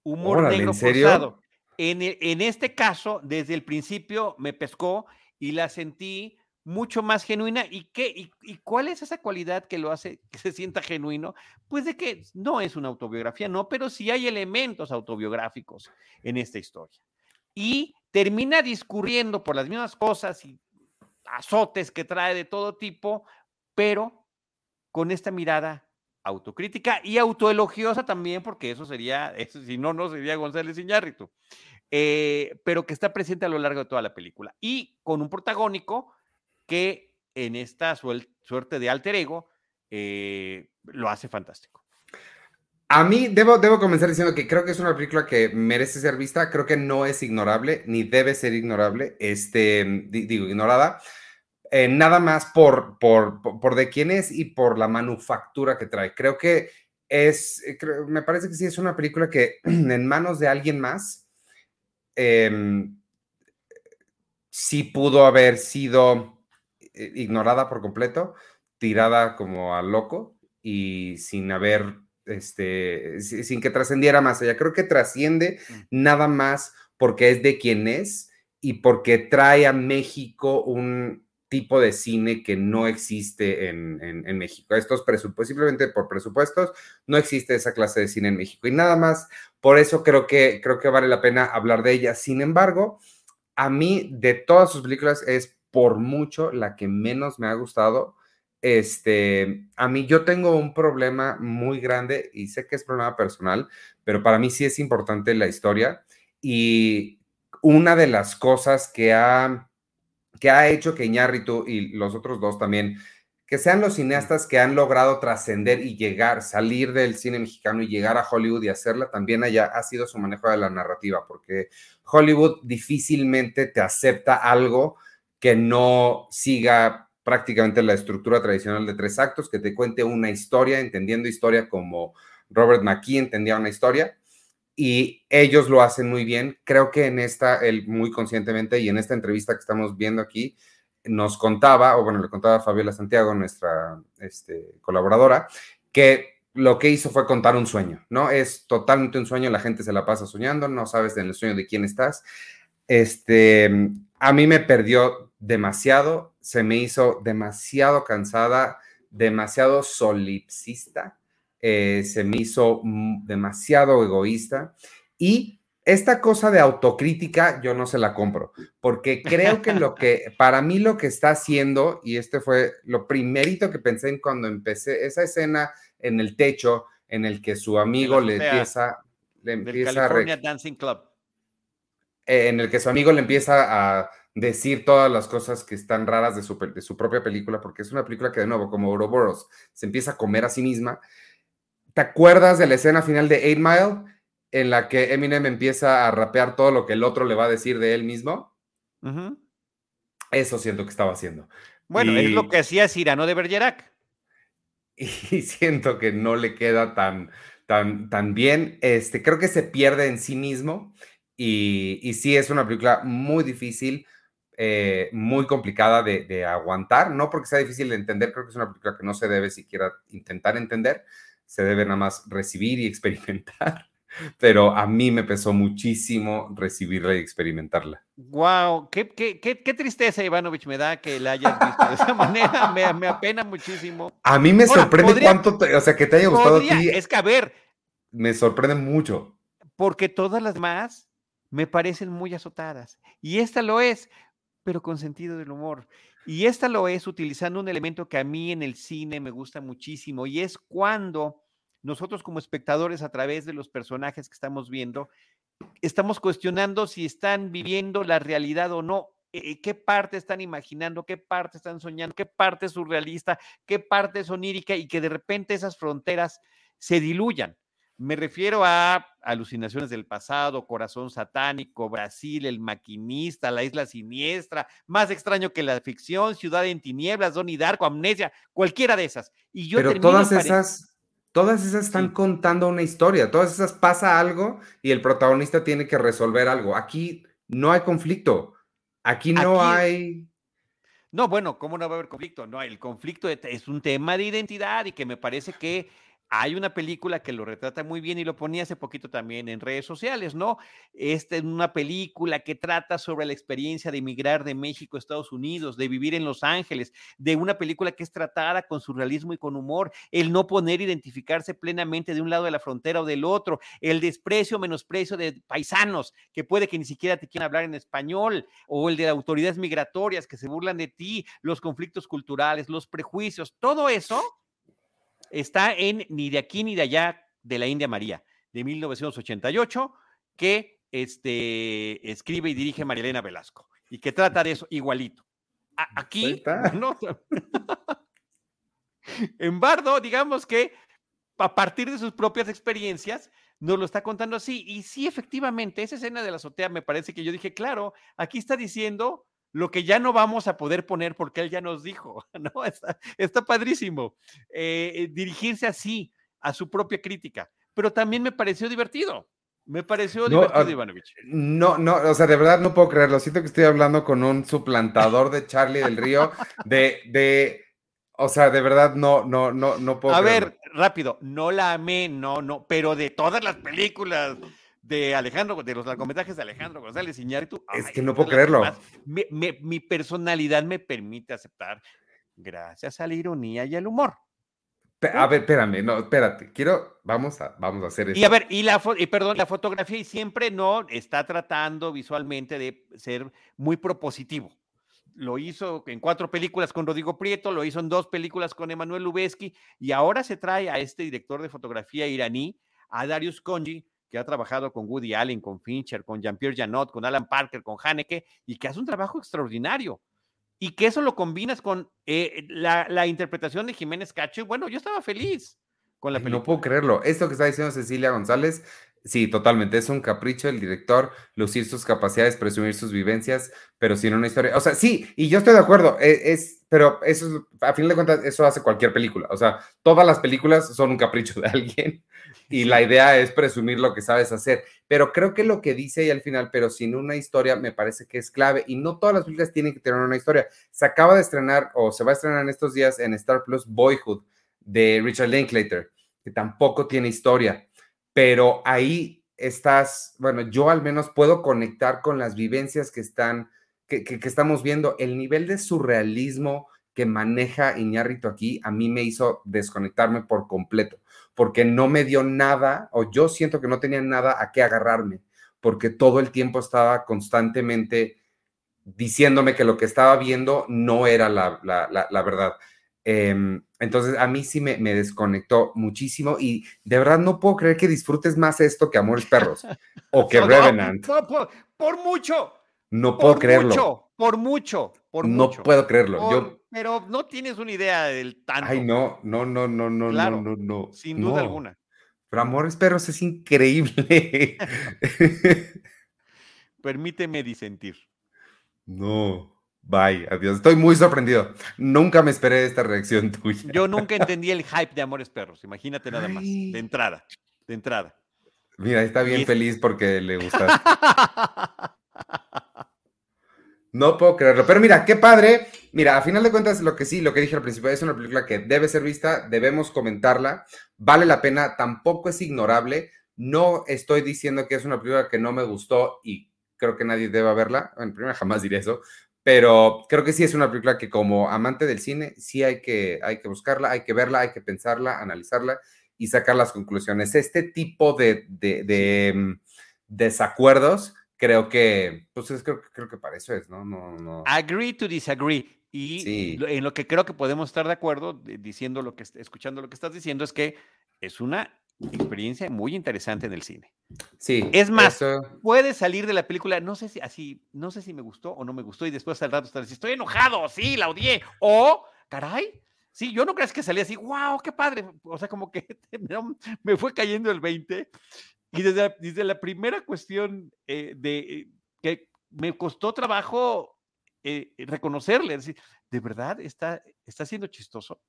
humor negro forzado. En, e, en este caso, desde el principio me pescó y la sentí mucho más genuina. ¿Y qué? Y, cuál es esa cualidad que lo hace que se sienta genuino? Pues de que no es una autobiografía, no, pero sí hay elementos autobiográficos en esta historia. Y termina discurriendo por las mismas cosas y azotes que trae de todo tipo, pero con esta mirada autocrítica y autoelogiosa también, porque eso sería, eso, si no, no sería González Iñárritu, eh, pero que está presente a lo largo de toda la película y con un protagónico que en esta suerte de alter ego eh, lo hace fantástico.
A mí debo, debo comenzar diciendo que creo que es una película que merece ser vista, creo que no es ignorable, ni debe ser ignorable, este, digo, ignorada, eh, nada más por, por, por, de quién es y por la manufactura que trae. Creo que es, eh, me parece que sí es una película que *clears throat* en manos de alguien más em, sí pudo haber sido eh, ignorada por completo, tirada como a loco y sin haber este, sin que trascendiera más allá. Creo que trasciende mm. nada más porque es de quien es y porque trae a México un tipo de cine que no existe en, México. Estos presupuestos, simplemente por presupuestos, no existe esa clase de cine en México. Y nada más, por eso creo que, creo que vale la pena hablar de ella. Sin embargo, a mí de todas sus películas es por mucho la que menos me ha gustado este, a mí yo tengo un problema muy grande y sé que es problema personal, pero para mí sí es importante la historia y una de las cosas que ha, que ha hecho que Iñárritu y los otros dos también, que sean los cineastas que han logrado trascender y llegar, salir del cine mexicano y llegar a Hollywood y hacerla también allá, ha sido su manejo de la narrativa, porque Hollywood difícilmente te acepta algo que no siga prácticamente la estructura tradicional de tres actos, que te cuente una historia, entendiendo historia como Robert McKee entendía una historia, y ellos lo hacen muy bien. Creo que en esta, él muy conscientemente, y en esta entrevista que estamos viendo aquí, nos contaba, o bueno, le contaba Fabiola Santiago, nuestra este, colaboradora, que lo que hizo fue contar un sueño, ¿no? Es totalmente un sueño, la gente se la pasa soñando, no sabes en el sueño de quién estás. Este, a mí me perdió demasiado, se me hizo demasiado cansada, demasiado solipsista, eh, se me hizo demasiado egoísta. Y esta cosa de autocrítica yo no se la compro, porque creo que lo que, para mí lo que está haciendo, y este fue lo primerito que pensé en cuando empecé, esa escena en el techo en el que su amigo le empieza, le empieza
California Dancing Club.
En el que su amigo le empieza a decir todas las cosas que están raras de su, de su propia película, porque es una película que, de nuevo, como Ouroboros, se empieza a comer a sí misma. ¿Te acuerdas de la escena final de Eight Mile en la que Eminem empieza a rapear todo lo que el otro le va a decir de él mismo? Eso siento que estaba haciendo.
Bueno, es lo que hacía Cyrano de Bergerac. *laughs*
Y siento que no le queda tan, tan, tan bien. Este, creo que se pierde en sí mismo. Y, y sí, es una película muy difícil, eh, muy complicada de, de, aguantar. No porque sea difícil de entender, creo que es una película que no se debe siquiera intentar entender. Se debe nada más recibir y *laughs* experimentar pero a mí me pesó muchísimo recibirla y experimentarla.
Wow, qué, qué, qué, qué tristeza, Ivanovich, me da que la hayas visto de esa manera, *laughs* me, me apena muchísimo.
A mí me Ahora, sorprende podría, cuánto, te, o sea, que te haya gustado podría, a ti.
Es que, a ver.
Me sorprende mucho.
Porque todas las demás me parecen muy azotadas. Y esta lo es, pero con sentido del humor. Y esta lo es utilizando un elemento que a mí en el cine me gusta muchísimo, y es cuando nosotros como espectadores a través de los personajes que estamos viendo, estamos cuestionando si están viviendo la realidad o no. Eh, ¿Qué parte están imaginando? ¿Qué parte están soñando? ¿Qué parte es surrealista? ¿Qué parte es onírica? Y que de repente esas fronteras se diluyan. Me refiero a alucinaciones del pasado, corazón satánico, Brasil, el maquinista, la isla siniestra, más extraño que la ficción, ciudad en tinieblas, Donnie Darko, amnesia, cualquiera de esas. Y yo
Pero todas esas, Todas esas están sí. contando una historia, todas esas pasa algo y el protagonista tiene que resolver algo. Aquí no hay conflicto, aquí no aquí... hay...
No, bueno, ¿cómo no va a haber conflicto? No, el conflicto es un tema de identidad y que me parece que hay una película que lo retrata muy bien y lo ponía hace poquito también en redes sociales, ¿no? Esta es una película que trata sobre la experiencia de emigrar de México a Estados Unidos, de vivir en Los Ángeles, de una película que es tratada con surrealismo y con humor, el no poner identificarse plenamente de un lado de la frontera o del otro, el desprecio, menosprecio de paisanos que puede que ni siquiera te quieran hablar en español, o el de autoridades migratorias que se burlan de ti, los conflictos culturales, los prejuicios, todo eso está en Ni de aquí ni de allá de la India María, de 1988, que este, escribe y dirige María Elena Velasco, y que trata de eso igualito. A, aquí, *laughs* no, *laughs* en Bardo, digamos que a partir de sus propias experiencias, nos lo está contando así. Y sí, efectivamente, esa escena de la azotea me parece que yo dije, claro, aquí está diciendo lo que ya no vamos a poder poner porque él ya nos dijo, *laughs* ¿no? Está, está padrísimo. Eh, dirigirse así a su propia crítica, pero también me pareció divertido. Me pareció
no,
divertido,
uh,
Ivanovich.
No, no, o sea, de verdad no puedo creerlo. Siento que estoy hablando con un suplantador de Charlie del Río, de, de, o sea, de verdad no, no, no, no puedo
A
creerlo.
ver, rápido, no la amé, no, no, pero de todas las películas de Alejandro, de los largometrajes de Alejandro González Iñárritu.
Es ay, que no puedo creerlo.
Mi personalidad me permite aceptar, gracias a la ironía y al humor.
A ver, espérame, no, espérate, quiero, vamos a, vamos a hacer eso.
Y a ver, y la, y perdón, la fotografía y siempre no está tratando visualmente de ser muy propositivo. Lo hizo en cuatro películas con Rodrigo Prieto, lo hizo en dos películas con Emanuel Lubezki, y ahora se trae a este director de fotografía iraní, a Darius Konji, que ha trabajado con Woody Allen, con Fincher, con Jean-Pierre Janot, con Alan Parker, con Haneke, y que hace un trabajo extraordinario. Y que eso lo combinas con eh, la, la, interpretación de Jiménez Cacho. Bueno, yo estaba feliz con la película.
No puedo creerlo. Esto que está diciendo Cecilia González, sí, totalmente. Es un capricho del director lucir sus capacidades, presumir sus vivencias, pero sin una historia. O sea, sí, y yo estoy de acuerdo. Es, es pero eso es, a fin de cuentas, eso hace cualquier película. O sea, todas las películas son un capricho de alguien *laughs* y la idea es presumir lo que sabes hacer. Pero creo que lo que dice ahí al final, pero sin una historia, me parece que es clave. Y no todas las películas tienen que tener una historia. Se acaba de estrenar, o se va a estrenar en estos días en Star Plus, Boyhood, de Richard Linklater, que tampoco tiene historia. Pero ahí estás, bueno, yo al menos puedo conectar con las vivencias que están, que, que, estamos viendo. El nivel de surrealismo que maneja Iñárritu aquí, a mí me hizo desconectarme por completo porque no me dio nada, o yo siento que no tenía nada a qué agarrarme, porque todo el tiempo estaba constantemente diciéndome que lo que estaba viendo no era la, la, la verdad. Eh, entonces, a mí sí me, me, desconectó muchísimo y de verdad no puedo creer que disfrutes más esto que Amores Perros *laughs* o que
no,
Revenant.
No, por, por, mucho,
No puedo
por
creerlo.
mucho, por mucho, por
no
mucho.
puedo creerlo.
Por-
Yo,
Pero no tienes una idea del tanto.
ay, no, no, no, no, no,
Claro,
no, no, no.
Sin duda alguna.
Pero Amores Perros es increíble. *laughs*
Permíteme disentir. *laughs*
no. Bye, adiós. Estoy muy sorprendido. Nunca me esperé esta reacción *laughs* tuya.
Yo nunca entendí el hype de Amores Perros. Imagínate nada más. De entrada. De entrada.
Mira, está bien
es-
feliz porque le gusta. *laughs* No puedo creerlo. Pero mira, qué padre. Mira, a final de cuentas, lo que sí, lo que dije al principio, es una película que debe ser vista, debemos comentarla, vale la pena, tampoco es ignorable. No estoy diciendo que es una película que no me gustó y creo que nadie deba verla. Bueno, primero jamás diré eso, pero creo que sí es una película que como amante del cine, sí hay que, hay que buscarla, hay que verla, hay que pensarla, analizarla y sacar las conclusiones. Este tipo de, de- de, mm, desacuerdos, creo que, pues es- creo, creo que para eso es, ¿no? No, no.
Agree to disagree. Y
Sí.
en lo que creo que podemos estar de acuerdo, diciendo lo que, escuchando lo que estás diciendo, es que es una experiencia muy interesante en el cine.
Sí.
Es más,
eso-
Puedes salir de la película, no sé si así, no sé si me gustó o no me gustó, y después al rato estar así, estoy enojado, sí, la odié. O, caray, sí, yo no crees que salí así, wow, qué padre. O sea, como que *laughs* me fue cayendo el 20. Y desde la, desde la primera cuestión eh, de eh, que me costó trabajo eh, reconocerle, decir, de verdad está, está siendo chistoso.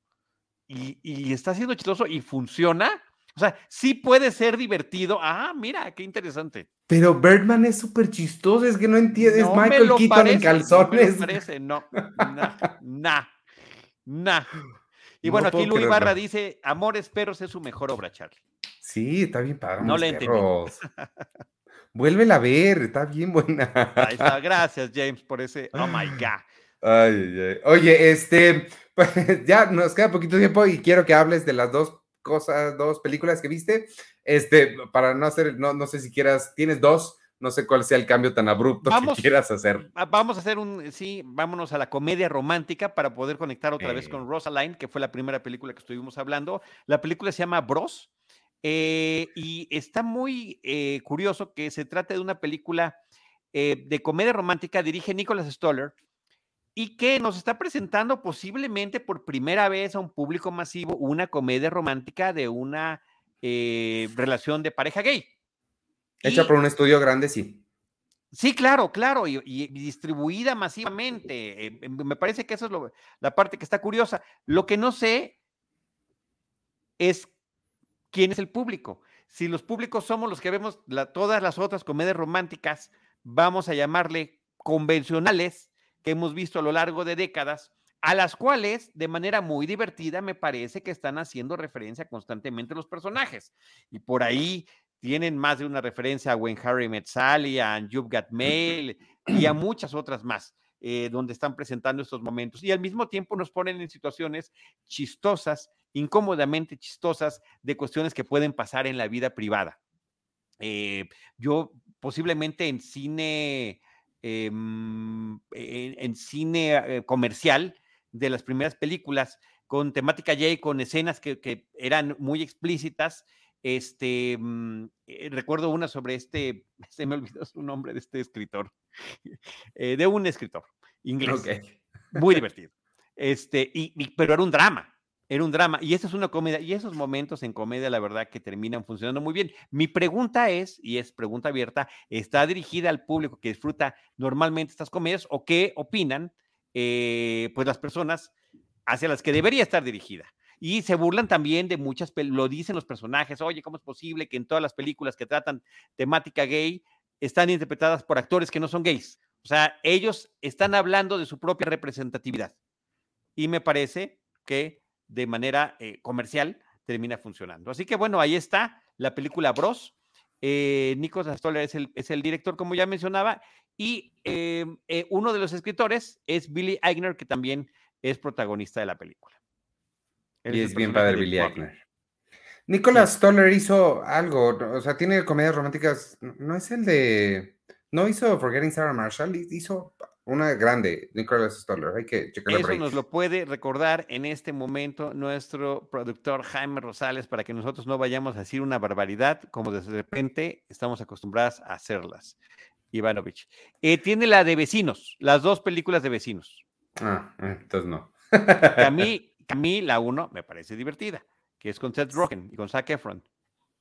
Y, y está siendo chistoso y funciona. O sea, sí puede ser divertido. Ah, mira, qué interesante.
Pero Birdman es súper chistoso, es que no entiendes.
No me
Michael
lo
Keaton
parece,
en
no me
calzones.
parece, no, nah, *laughs* nah, nah. Y
No
bueno, aquí Luis
creerlo.
Barra dice, Amores Perros es su mejor obra, Charlie.
Sí, está bien padre.
No le entendí. *laughs*
Vuélvela a ver, está bien buena.
Ahí está, *laughs* gracias James por ese, oh my God.
Ay, ay, ay. Oye, este, pues ya nos queda poquito tiempo y quiero que hables de las dos cosas, dos películas que viste. Este, para no hacer, no, no sé si quieras, tienes dos, no sé cuál sea el cambio tan abrupto
Vamos.
que quieras hacer.
Vamos a hacer un, sí, vámonos a la comedia romántica para poder conectar otra vez con Rosaline, que fue la primera película que estuvimos hablando. La película se llama Bros. eh, y está muy eh, curioso que se trate de una película eh, de comedia romántica, dirige Nicholas Stoller, y que nos está presentando posiblemente por primera vez a un público masivo una comedia romántica de una eh, relación de pareja gay.
Hecha
Y-
por un estudio grande, sí.
Sí, claro, claro, y, y distribuida masivamente. eh, me parece que eso es lo- la parte que está curiosa. Lo que no sé es quién es el público. Si los públicos somos los que vemos la- todas las otras comedias románticas, vamos a llamarle convencionales, que hemos visto a lo largo de décadas, a las cuales, de manera muy divertida, me parece que están haciendo referencia constantemente los personajes. Y por ahí tienen más de una referencia a When Harry Met Sally, a You've Got Mail y a muchas otras más, eh, donde están presentando estos momentos. Y al mismo tiempo nos ponen en situaciones chistosas, incómodamente chistosas, de cuestiones que pueden pasar en la vida privada. Eh, yo posiblemente en cine, em, en, en cine eh, comercial de las primeras películas con temática gay, con escenas que, que eran muy explícitas. Este, mm, eh, recuerdo una sobre este, *laughs* se me olvidó su nombre de este escritor, eh, de un escritor inglés, muy *laughs* divertido. Este, y, y- pero era un drama, era un drama. Y esa es una comedia, y esos momentos en comedia, la verdad, que terminan funcionando muy bien. Mi pregunta es, y es pregunta abierta, ¿está dirigida al público que disfruta normalmente estas comedias o qué opinan eh, pues las personas hacia las que debería estar dirigida? Y se burlan también de muchas, lo dicen los personajes, oye, ¿cómo es posible que en todas las películas que tratan temática gay están interpretadas por actores que no son gays? O sea, ellos están hablando de su propia representatividad. Y me parece que de manera eh, comercial termina funcionando. Así que bueno, ahí está la película Bros. Eh, Nico Stoller es el, es el director, como ya mencionaba, y eh, eh, uno de los escritores es Billy Eichner, que también es protagonista de la película. Él
Y es bien padre Billy. Eichner. Nicholas Stoller hizo algo, o sea, tiene comedias románticas, no- es el de, no hizo Forgetting Sarah Marshall, hi- hizo una grande, Nicholas Stoller, hay que
Eso nos lo puede recordar en este momento nuestro productor Jaime Rosales para que nosotros no vayamos a decir una barbaridad como de repente estamos acostumbradas a hacerlas. Ivanovich. Eh, tiene la de Vecinos, las dos películas de Vecinos.
Ah, entonces no.
a mí, a mí la uno me parece divertida, que es con Seth Rogen y con Zac Efron.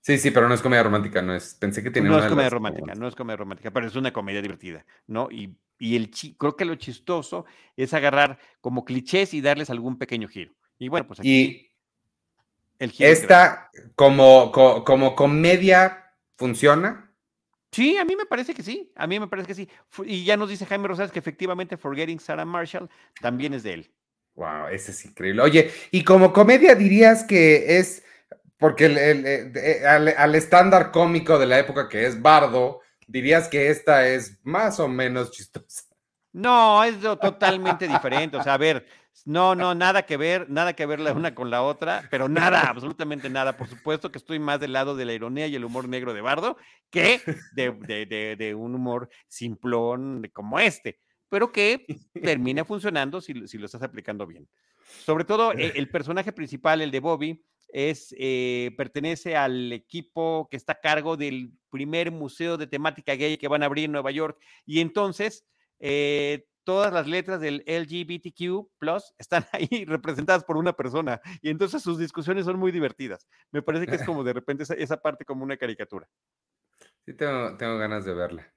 Sí, sí, pero no es comedia romántica, no es. Pensé que tenía
No
una
es comedia
las-
romántica, no es comedia romántica, pero es una comedia divertida, ¿no? Y, y el chi- creo que lo chistoso es agarrar como clichés y darles algún pequeño giro. Y bueno, pues aquí
Y
el giro.
esta, como, co- como comedia, funciona.
Sí, a mí me parece que sí, a mí me parece que sí. Y ya nos dice Jaime Rosales que efectivamente Forgetting Sarah Marshall también es de él.
Wow, ese es increíble. Oye, y como comedia dirías que es, porque el- el- el- eh, al, al estándar cómico de la época que es Bardo, dirías que esta es más o menos chistosa.
No, es totalmente diferente. O sea, a ver, no, no, nada que ver, nada que ver la una con la otra, pero nada, absolutamente nada. Por supuesto que estoy más del lado de la ironía y el humor negro de Bardo que de, de- de- de un humor simplón como este, pero que termina funcionando si, si lo estás aplicando bien. Sobre todo, eh, el personaje principal, el de Bobby, es, eh, pertenece al equipo que está a cargo del primer museo de temática gay que van a abrir en Nueva York. Y entonces, eh, todas las letras del LGBTQ están *laughs* ahí representadas por una persona. Y entonces sus discusiones son muy divertidas. Me parece que es *laughs* como de repente esa, esa parte como una caricatura.
Sí, tengo, tengo ganas de verla.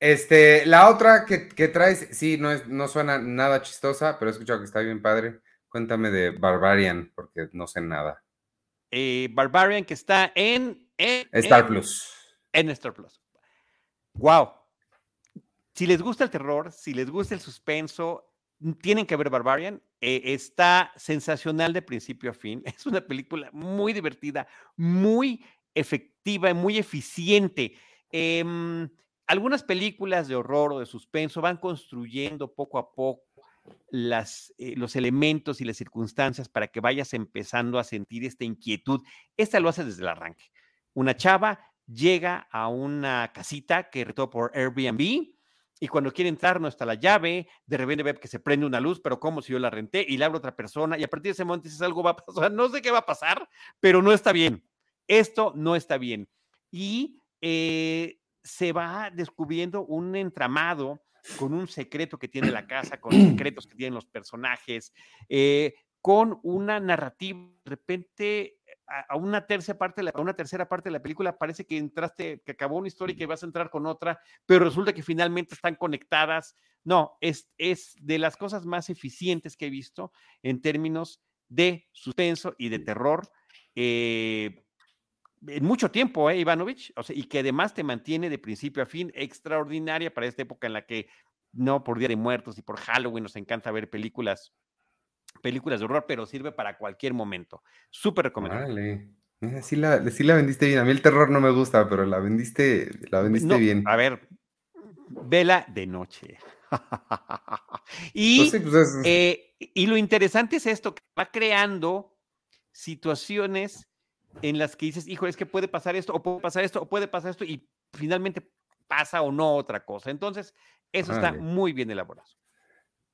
Este, la otra que, que traes, sí, no, es, no suena nada chistosa, pero he escuchado que está bien padre. Cuéntame de Barbarian, porque no sé nada.
Eh, Barbarian, que está en, en-
Star
en-
Plus.
en Star Plus. Wow. Si les gusta el terror, si les gusta el suspenso, tienen que ver Barbarian. Eh, está sensacional de principio a fin. *laughs* Es una película muy divertida, muy efectiva y muy eficiente. Em, algunas películas de horror o de suspenso van construyendo poco a poco las, eh, los elementos y las circunstancias para que vayas empezando a sentir esta inquietud. Esta lo hace desde el arranque. Una chava llega a una casita que rentó por Airbnb y cuando quiere entrar no está la llave, de repente ve que se prende una luz, pero como si yo la renté y la abre otra persona y a partir de ese momento dices algo va a pasar, no sé qué va a pasar, pero no está bien. Esto no está bien. Y eh, se va descubriendo un entramado con un secreto que tiene la casa, con secretos que tienen los personajes, eh, con una narrativa, de repente a, a una tercera parte, de la- a una tercera parte de la película parece que entraste, que acabó una historia y que vas a entrar con otra, pero resulta que finalmente están conectadas. No, es, es de las cosas más eficientes que he visto en términos de suspenso y de terror. eh, en mucho tiempo, ¿eh, Ivanovich? O sea, y que además te mantiene de principio a fin extraordinaria para esta época en la que, no por Día de Muertos y por Halloween nos encanta ver películas, películas de horror, pero sirve para cualquier momento. Súper recomendable.
Vale. Sí la, sí la vendiste bien. A mí el terror no me gusta, pero la vendiste, la vendiste
No,
bien.
A ver, vela de noche. *laughs* y,
Pues sí, pues es-
eh, y lo interesante es esto, que va creando situaciones en las que dices, hijo, es que puede pasar esto, o puede pasar esto, o puede pasar esto, y finalmente pasa o no otra cosa. Entonces, eso está muy bien elaborado.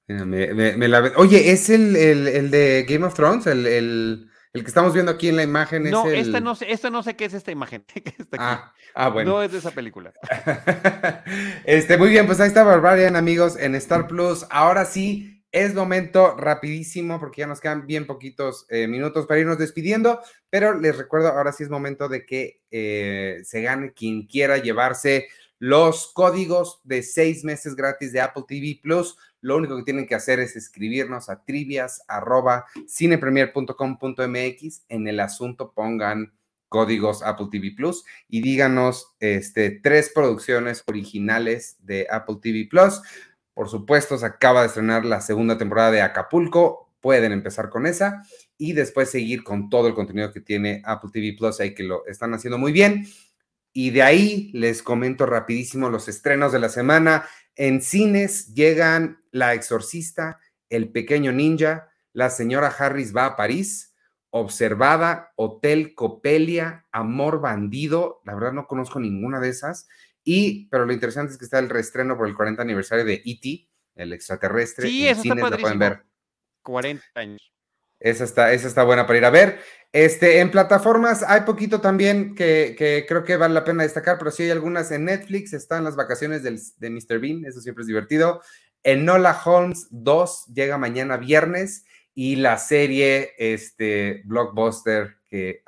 mira, me- me- me la Oye, ¿es el, el- el de Game of Thrones? El, el- el que estamos viendo aquí en la imagen.
No,
es
esta no sé, esta no sé qué es esta imagen *laughs* que está aquí.
Ah, ah, bueno.
No es de esa película. *laughs*
este, muy bien, pues ahí está Barbarian, amigos, en Star Plus. Ahora sí, es momento rapidísimo, porque ya nos quedan bien poquitos eh, minutos para irnos despidiendo, pero les recuerdo, ahora sí es momento de que eh, se gane quien quiera llevarse los códigos de seis meses gratis de Apple TV Plus. Lo único que tienen que hacer es escribirnos a trivias arroba cinepremier.com.mx. En el asunto pongan códigos Apple TV Plus y díganos este, tres producciones originales de Apple TV Plus. Por supuesto, se acaba de estrenar la segunda temporada de Acapulco. Pueden empezar con esa y después seguir con todo el contenido que tiene Apple TV Plus, ahí que lo están haciendo muy bien. Y de ahí les comento rapidísimo los estrenos de la semana. En cines llegan La Exorcista, El Pequeño Ninja, La Señora Harris va a París, Observada, Hotel Copelia, Amor Bandido. La verdad no conozco ninguna de esas. Y, pero lo interesante es que está el reestreno por el 40 aniversario de E.T., el extraterrestre.
Sí,
En
eso está
cines pueden
padrísimo.
ver.
40 años.
Esa está, esa está buena para ir a ver. Este, en plataformas hay poquito también que, que, creo que vale la pena destacar, pero sí hay algunas en Netflix, están las vacaciones del, de Mr. Bean, eso siempre es divertido. Enola Holmes 2 llega mañana viernes y la serie este, Blockbuster, que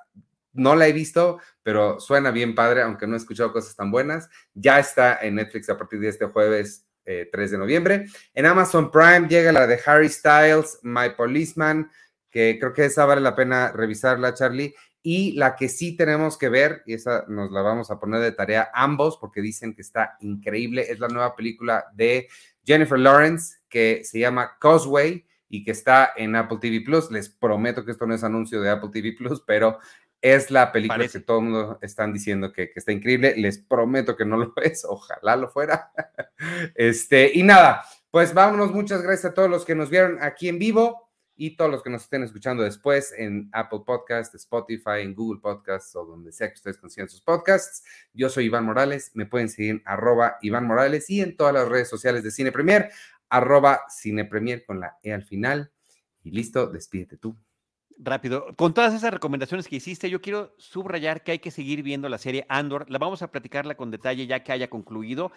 no la he visto, pero suena bien padre, aunque no he escuchado cosas tan buenas, ya está en Netflix a partir de este jueves 3 eh, de noviembre. En Amazon Prime llega la de Harry Styles, My Policeman, que creo que esa vale la pena revisarla, Charlie. Y la que sí tenemos que ver, y esa nos la vamos a poner de tarea ambos, porque dicen que está increíble, es la nueva película de Jennifer Lawrence, que se llama Causeway y que está en Apple TV Plus. Les prometo que esto no es anuncio de Apple TV Plus, pero es la película que todo el mundo están diciendo que, que, está increíble. Les prometo que no *laughs* lo es. Ojalá lo fuera. *laughs* Este, y nada, pues vámonos. Muchas gracias a todos los que nos vieron aquí en vivo y todos los que nos estén escuchando después en Apple Podcast, Spotify, en Google Podcasts o donde sea que ustedes consigan sus podcasts. Yo soy Iván Morales, me pueden seguir en arroba Iván Morales y en todas las redes sociales de Cine Premier, arroba Cine Premier con la E al final. Y listo, despídete tú.
Rápido, con todas esas recomendaciones que hiciste, yo quiero subrayar que hay que seguir viendo la serie Andor. La vamos a platicarla con detalle ya que haya concluido.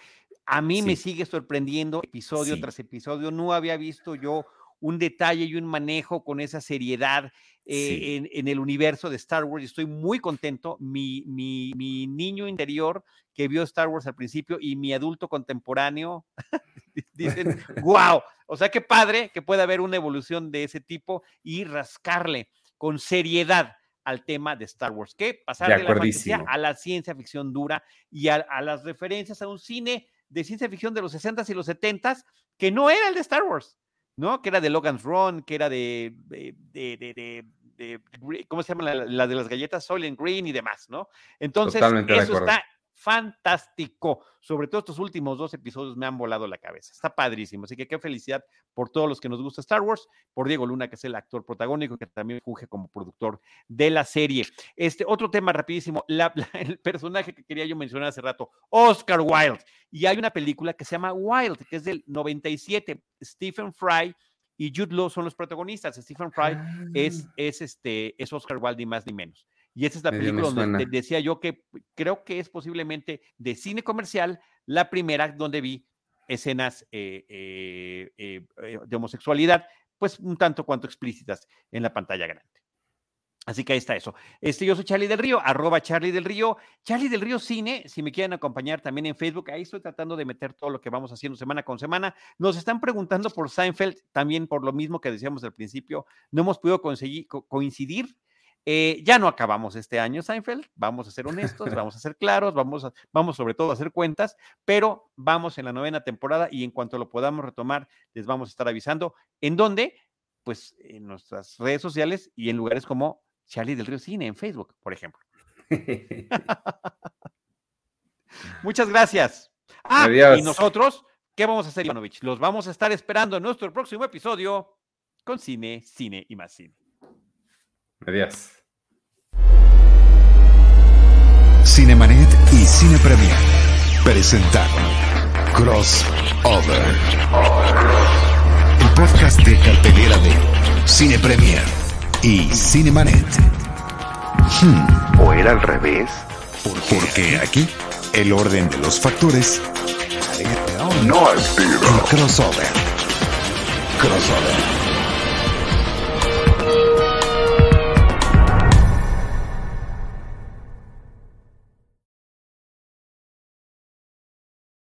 A mí me sigue sorprendiendo episodio tras episodio. No había visto yo un detalle y un manejo con esa seriedad eh, en, el universo de Star Wars. Estoy muy contento. Mi, mi, mi, niño interior que vio Star Wars al principio y mi adulto contemporáneo *laughs* dicen, *laughs* wow, o sea, qué padre que pueda haber una evolución de ese tipo y rascarle con seriedad al tema de Star Wars, que pasar de, la fantasía a la ciencia ficción dura y a, a, las referencias a un cine de ciencia ficción de los 60s y los 70s que no era el de Star Wars. ¿no? Que era de Logan's Run, que era de, de, de, de ¿cómo se llama? La, de las galletas Soylent Green y demás, ¿no? Entonces, eso está fantástico. Sobre todo estos últimos dos episodios me han volado la cabeza. Está padrísimo. Así que qué felicidad por todos los que nos gusta Star Wars, por Diego Luna, que es el actor protagónico, que también funge como productor de la serie. Este otro tema rapidísimo, el personaje que quería yo mencionar hace rato, Oscar Wilde. Y hay una película que se llama Wilde, que es del 97. Stephen Fry y Jude Law son los protagonistas. Stephen Fry es, ah. es, este, es Oscar Wilde, ni más ni menos. Y esa es la película donde decía yo que creo que es posiblemente de cine comercial la primera donde vi escenas eh, eh, eh, de homosexualidad, pues un tanto cuanto explícitas en la pantalla grande. Así que ahí está eso. Este, yo soy Charlie del Río, arroba Charlie del Río, Charlie del Río Cine, si me quieren acompañar también en Facebook, ahí estoy tratando de meter todo lo que vamos haciendo semana con semana. Nos están preguntando por Seinfeld, también por lo mismo que decíamos al principio, no hemos podido conseguir, coincidir eh, ya no acabamos este año, Seinfeld, vamos a ser honestos, *laughs* vamos a ser claros, vamos, a, vamos sobre todo a hacer cuentas, pero vamos en la novena temporada y en cuanto lo podamos retomar, les vamos a estar avisando. ¿En dónde? Pues en nuestras redes sociales y en lugares como Charlie del Río Cine, en Facebook, por ejemplo. *laughs* Muchas gracias. Ah, y nosotros, ¿qué vamos a hacer, Ivanovich? Los vamos a estar esperando en nuestro próximo episodio con Cine, Cine y más Cine.
Adiós.
Cinemanet y Cine Premier presentaron Crossover, el podcast de cartelera de Cine Premier y Cinemanet.
Hmm. ¿O era al revés?
Porque aquí el orden de los factores
no altera.
El crossover. Crossover.